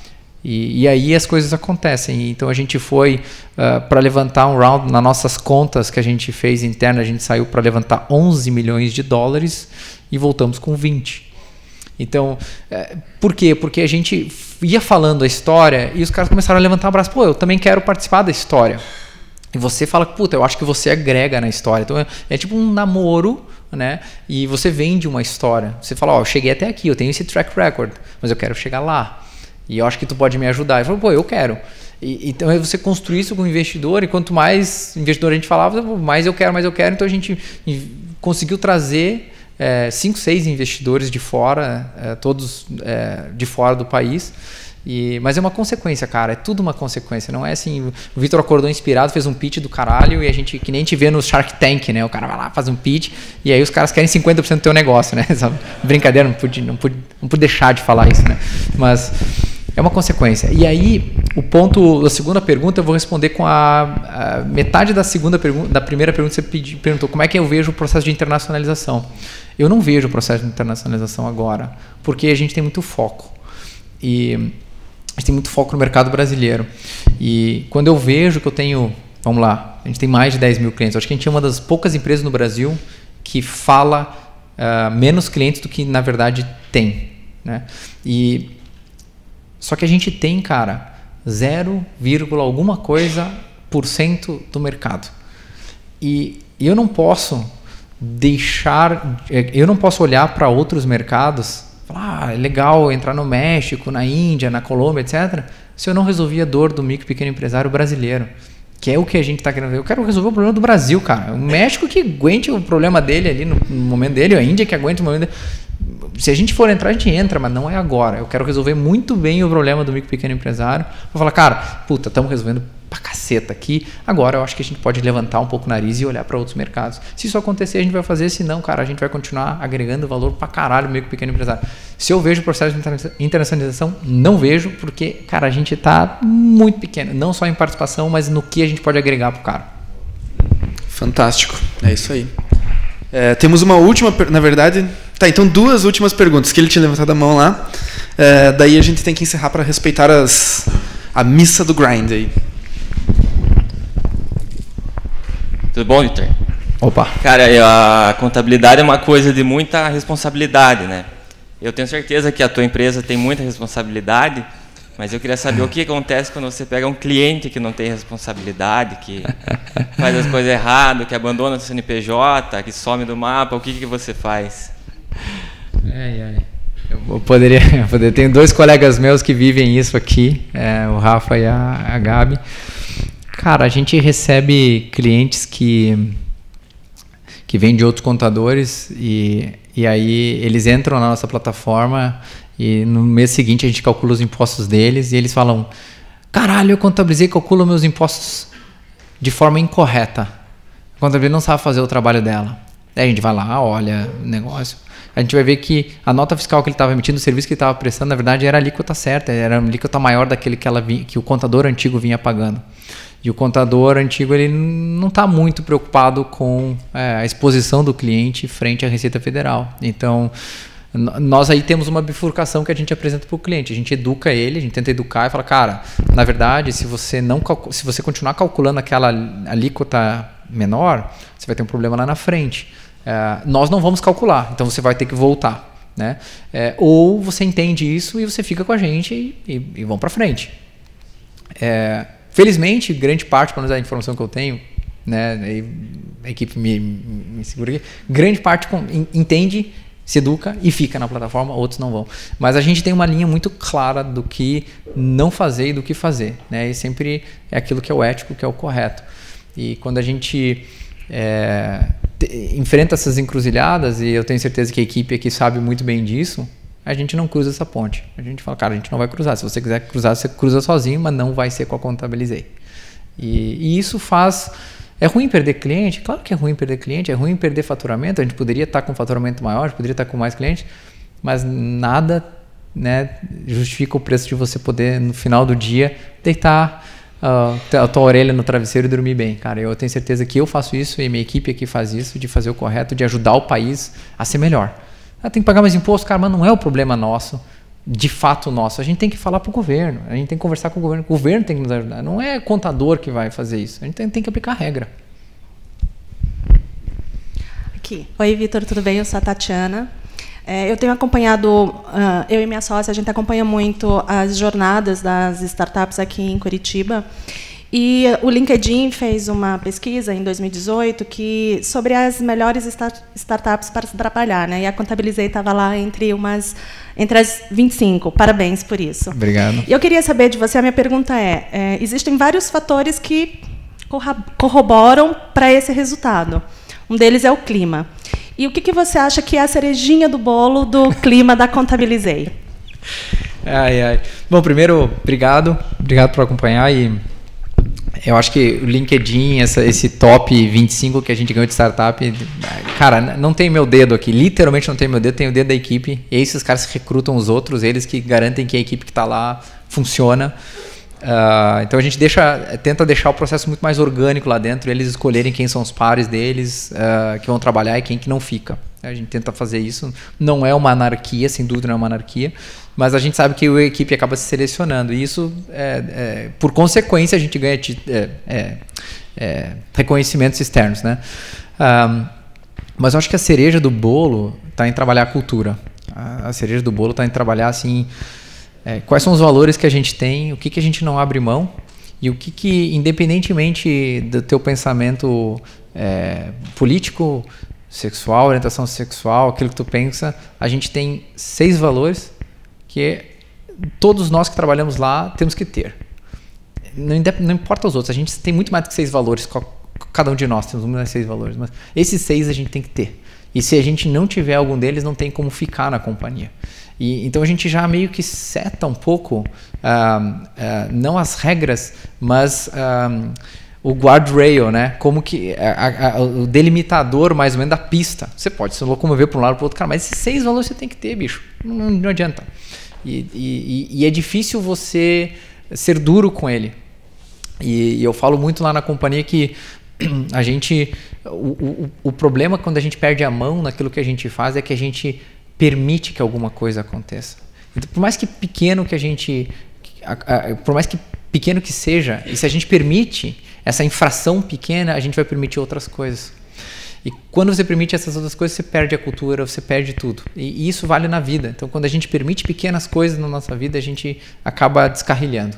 E, e, aí as coisas acontecem. Então a gente foi uh, para levantar um round nas nossas contas que a gente fez interna, a gente saiu para levantar 11 milhões de dólares e voltamos com 20. Então, é, por quê? Porque a gente ia falando a história e os caras começaram a levantar o braço. Pô, eu também quero participar da história. E você fala, puta, eu acho que você agrega na história. Então é, é tipo um namoro, né? E você vende uma história. Você fala, ó, oh, eu cheguei até aqui, eu tenho esse track record, mas eu quero chegar lá. E eu acho que tu pode me ajudar. Ele falou, pô, eu quero. E, então é você construir isso com o investidor, e quanto mais investidor a gente falava, mais eu quero, mais eu quero. Então a gente conseguiu trazer é, cinco, seis investidores de fora, é, todos é, de fora do país. E, mas é uma consequência, cara. É tudo uma consequência. Não é assim. O Vitor acordou inspirado, fez um pitch do caralho e a gente, que nem gente vê no Shark Tank, né? O cara vai lá, faz um pitch e aí os caras querem 50% do teu negócio, né? Brincadeira, não pude, não, pude, não pude deixar de falar isso, né? Mas é uma consequência. E aí, o ponto da segunda pergunta eu vou responder com a, a metade da segunda pergunta, da primeira pergunta que você pedi, perguntou como é que eu vejo o processo de internacionalização. Eu não vejo o processo de internacionalização agora, porque a gente tem muito foco. E a gente tem muito foco no mercado brasileiro. E quando eu vejo que eu tenho, vamos lá, a gente tem mais de 10 mil clientes. Eu acho que a gente é uma das poucas empresas no Brasil que fala uh, menos clientes do que na verdade tem. Né? E só que a gente tem, cara, 0, alguma coisa por cento do mercado. E eu não posso deixar, é, eu não posso olhar para outros mercados, falar, ah, é legal entrar no México, na Índia, na Colômbia, etc. Se eu não resolver a dor do micro pequeno empresário brasileiro, que é o que a gente está querendo ver. Eu quero resolver o problema do Brasil, cara. O México que aguente o problema dele ali no, no momento dele, a Índia que aguente o momento dele se a gente for entrar, a gente entra, mas não é agora. Eu quero resolver muito bem o problema do micro pequeno empresário. Vou falar, cara, puta, estamos resolvendo pra caceta aqui. Agora eu acho que a gente pode levantar um pouco o nariz e olhar para outros mercados. Se isso acontecer, a gente vai fazer. Se não, cara, a gente vai continuar agregando valor pra caralho no micro e pequeno empresário. Se eu vejo o processo de internacionalização, não vejo, porque, cara, a gente está muito pequeno. Não só em participação, mas no que a gente pode agregar pro cara. Fantástico. É isso aí. É, temos uma última, na verdade. Tá, então duas últimas perguntas que ele tinha levantado a mão lá. É, daí a gente tem que encerrar para respeitar as, a missa do grind aí. Tudo bom, Victor? Opa. Cara, a contabilidade é uma coisa de muita responsabilidade, né? Eu tenho certeza que a tua empresa tem muita responsabilidade mas eu queria saber o que acontece quando você pega um cliente que não tem responsabilidade, que faz as coisas erradas, que abandona o CNPJ, que some do mapa, o que, que você faz? Ai, ai. Eu poderia, eu poderia. Tenho dois colegas meus que vivem isso aqui, é, o Rafa e a, a Gabi. Cara, a gente recebe clientes que que vêm de outros contadores e, e aí eles entram na nossa plataforma e no mês seguinte a gente calcula os impostos deles e eles falam: caralho, eu contabilizei calculo meus impostos de forma incorreta. A contabilidade não sabe fazer o trabalho dela. Aí a gente vai lá, olha o negócio. A gente vai ver que a nota fiscal que ele estava emitindo, o serviço que ele estava prestando, na verdade era a alíquota certa, era a alíquota maior daquele que, ela que o contador antigo vinha pagando. E o contador antigo ele não está muito preocupado com é, a exposição do cliente frente à Receita Federal. Então, nós aí temos uma bifurcação que a gente apresenta para o cliente. A gente educa ele, a gente tenta educar e fala, cara, na verdade, se você não se você continuar calculando aquela alíquota menor, você vai ter um problema lá na frente. É, nós não vamos calcular, então você vai ter que voltar. Né? É, ou você entende isso e você fica com a gente e, e, e vão para frente. É, felizmente, grande parte, pelo menos da informação que eu tenho, né? A equipe me, me segura aqui. Grande parte entende, se educa e fica na plataforma, outros não vão. Mas a gente tem uma linha muito clara do que não fazer e do que fazer, né? E sempre é aquilo que é o ético, que é o correto. E quando a gente é, enfrenta essas encruzilhadas, e eu tenho certeza que a equipe aqui sabe muito bem disso, a gente não cruza essa ponte. A gente fala, cara, a gente não vai cruzar. Se você quiser cruzar, você cruza sozinho, mas não vai ser com a contabilizei. E, e isso faz. É ruim perder cliente? Claro que é ruim perder cliente, é ruim perder faturamento. A gente poderia estar com faturamento maior, a gente poderia estar com mais clientes, mas nada né, justifica o preço de você poder, no final do dia, deitar uh, a tua orelha no travesseiro e dormir bem. Cara, eu tenho certeza que eu faço isso e minha equipe aqui faz isso, de fazer o correto, de ajudar o país a ser melhor. Ah, tem que pagar mais imposto, cara, mas não é o problema nosso, de fato nosso. A gente tem que falar para o governo, a gente tem que conversar com o governo, o governo tem que nos ajudar. Não é contador que vai fazer isso, a gente tem, tem que aplicar a regra. Aqui. Oi, Vitor, tudo bem? Eu sou a Tatiana. É, eu tenho acompanhado, uh, eu e minha sócia, a gente acompanha muito as jornadas das startups aqui em Curitiba. E o LinkedIn fez uma pesquisa em 2018 que sobre as melhores start, startups para se trabalhar, né? E a Contabilizei estava lá entre umas entre as 25. Parabéns por isso. Obrigado. E eu queria saber de você, a minha pergunta é, é existem vários fatores que corroboram para esse resultado. Um deles é o clima. E o que, que você acha que é a cerejinha do bolo do clima da Contabilizei? Ai, ai. Bom, primeiro, obrigado. Obrigado por acompanhar e eu acho que o LinkedIn, essa, esse top 25 que a gente ganhou de startup, cara, não tem meu dedo aqui, literalmente não tem meu dedo, tem o dedo da equipe. E esses caras recrutam os outros, eles que garantem que a equipe que está lá funciona. Uh, então a gente deixa, tenta deixar o processo muito mais orgânico lá dentro, eles escolherem quem são os pares deles uh, que vão trabalhar e quem que não fica. A gente tenta fazer isso. Não é uma anarquia, sem dúvida não é uma anarquia, mas a gente sabe que a equipe acaba se selecionando. E isso, é, é, por consequência, a gente ganha é, é, é, reconhecimentos externos. Né? Um, mas eu acho que a cereja do bolo está em trabalhar a cultura. A, cereja do bolo está em trabalhar assim, é, quais são os valores que a gente tem, o que, que a gente não abre mão e o que, que independentemente do teu pensamento político, sexual, orientação sexual, aquilo que tu pensa, a gente tem seis valores que todos nós que trabalhamos lá temos que ter. Não, não importa os outros, a gente tem muito mais do que seis valores, cada um de nós temos muito mais seis valores, mas esses seis a gente tem que ter. E se a gente não tiver algum deles, não tem como ficar na companhia. E, então a gente já meio que seta um pouco, uh, uh, não as regras, mas uh, o guardrail, né? Como que a, a, o delimitador mais ou menos da pista. Você pode se locomover para um lado para o outro, cara, mas esses seis valores você tem que ter, bicho. Não, não adianta. E, e, e, é difícil você ser duro com ele. E, e, eu falo muito lá na companhia que a gente. O, o, o problema quando a gente perde a mão naquilo que a gente faz é que a gente permite que alguma coisa aconteça. Então, por mais que pequeno que a gente. Por mais que pequeno que seja, e se a gente permite essa infração pequena, a gente vai permitir outras coisas. E quando você permite essas outras coisas, você perde a cultura, você perde tudo. E, isso vale na vida. Então, quando a gente permite pequenas coisas na nossa vida, a gente acaba descarrilhando.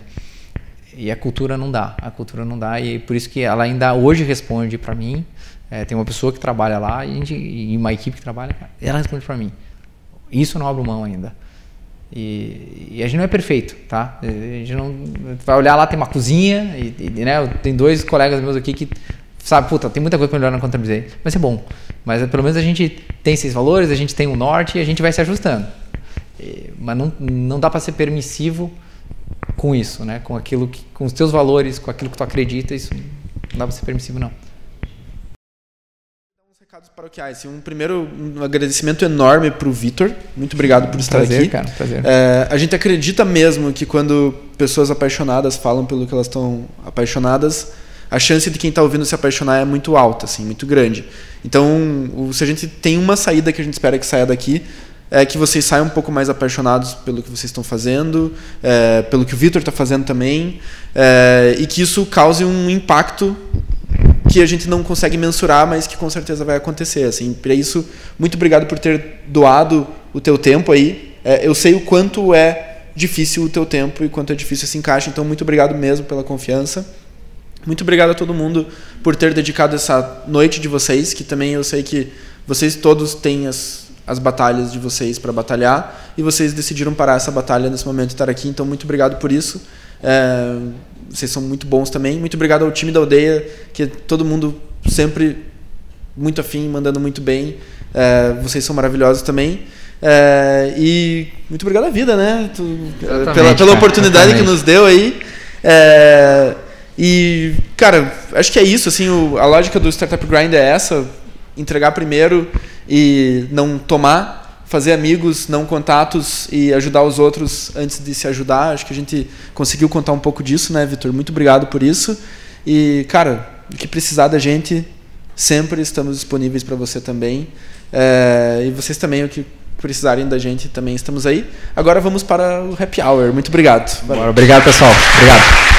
E a cultura não dá. A cultura não dá. E por isso que ela ainda hoje responde para mim. É, tem uma pessoa que trabalha lá e, gente, e uma equipe que trabalha. Ela responde para mim. Isso não abro mão ainda. E, e, a gente não é perfeito, tá? A gente não vai olhar lá tem uma cozinha e, e né, tem dois colegas meus aqui que sabe, puta, tem muita coisa para melhorar na contabilidade. Vai ser bom. Mas pelo menos a gente tem esses valores, a gente tem um norte e a gente vai se ajustando. E, mas não, não dá para ser permissivo com isso, né? Com aquilo que, com os teus valores, com aquilo que tu acredita, isso não dá para ser permissivo não. Recados paroquiais. Um primeiro um agradecimento enorme para o Vitor. Muito obrigado por estar prazer, aqui. Cara, prazer. É, a gente acredita mesmo que quando pessoas apaixonadas falam pelo que elas estão apaixonadas, a chance de quem está ouvindo se apaixonar é muito alta, assim, muito grande. Então, se a gente tem uma saída que a gente espera que saia daqui, é que vocês saiam um pouco mais apaixonados pelo que vocês estão fazendo, é, pelo que o Vitor está fazendo também, é, e que isso cause um impacto que a gente não consegue mensurar, mas que com certeza vai acontecer. Assim, para isso, muito obrigado por ter doado o teu tempo aí. É, eu sei o quanto é difícil o teu tempo e quanto é difícil esse encaixe, então muito obrigado mesmo pela confiança. Muito obrigado a todo mundo por ter dedicado essa noite de vocês, que também eu sei que vocês todos têm as, as batalhas de vocês para batalhar e vocês decidiram parar essa batalha nesse momento e estar aqui, então muito obrigado por isso. É, vocês são muito bons também. Muito obrigado ao time da aldeia, que todo mundo sempre muito afim, mandando muito bem. É, vocês são maravilhosos também. É, e muito obrigado à vida, né? Tu, pela, pela cara, oportunidade exatamente. que nos deu aí. É, e, cara, acho que é isso. Assim, o- a lógica do Startup Grind é essa: entregar primeiro e não tomar, fazer amigos, não contatos e ajudar os outros antes de se ajudar. Acho que a gente conseguiu contar um pouco disso, né, Vitor? Muito obrigado por isso. E, cara, o que precisar da gente, sempre estamos disponíveis para você também. É, e vocês também, o que precisarem da gente, também estamos aí. Agora vamos para o Happy Hour. Muito obrigado. Valeu. Obrigado, pessoal. Obrigado.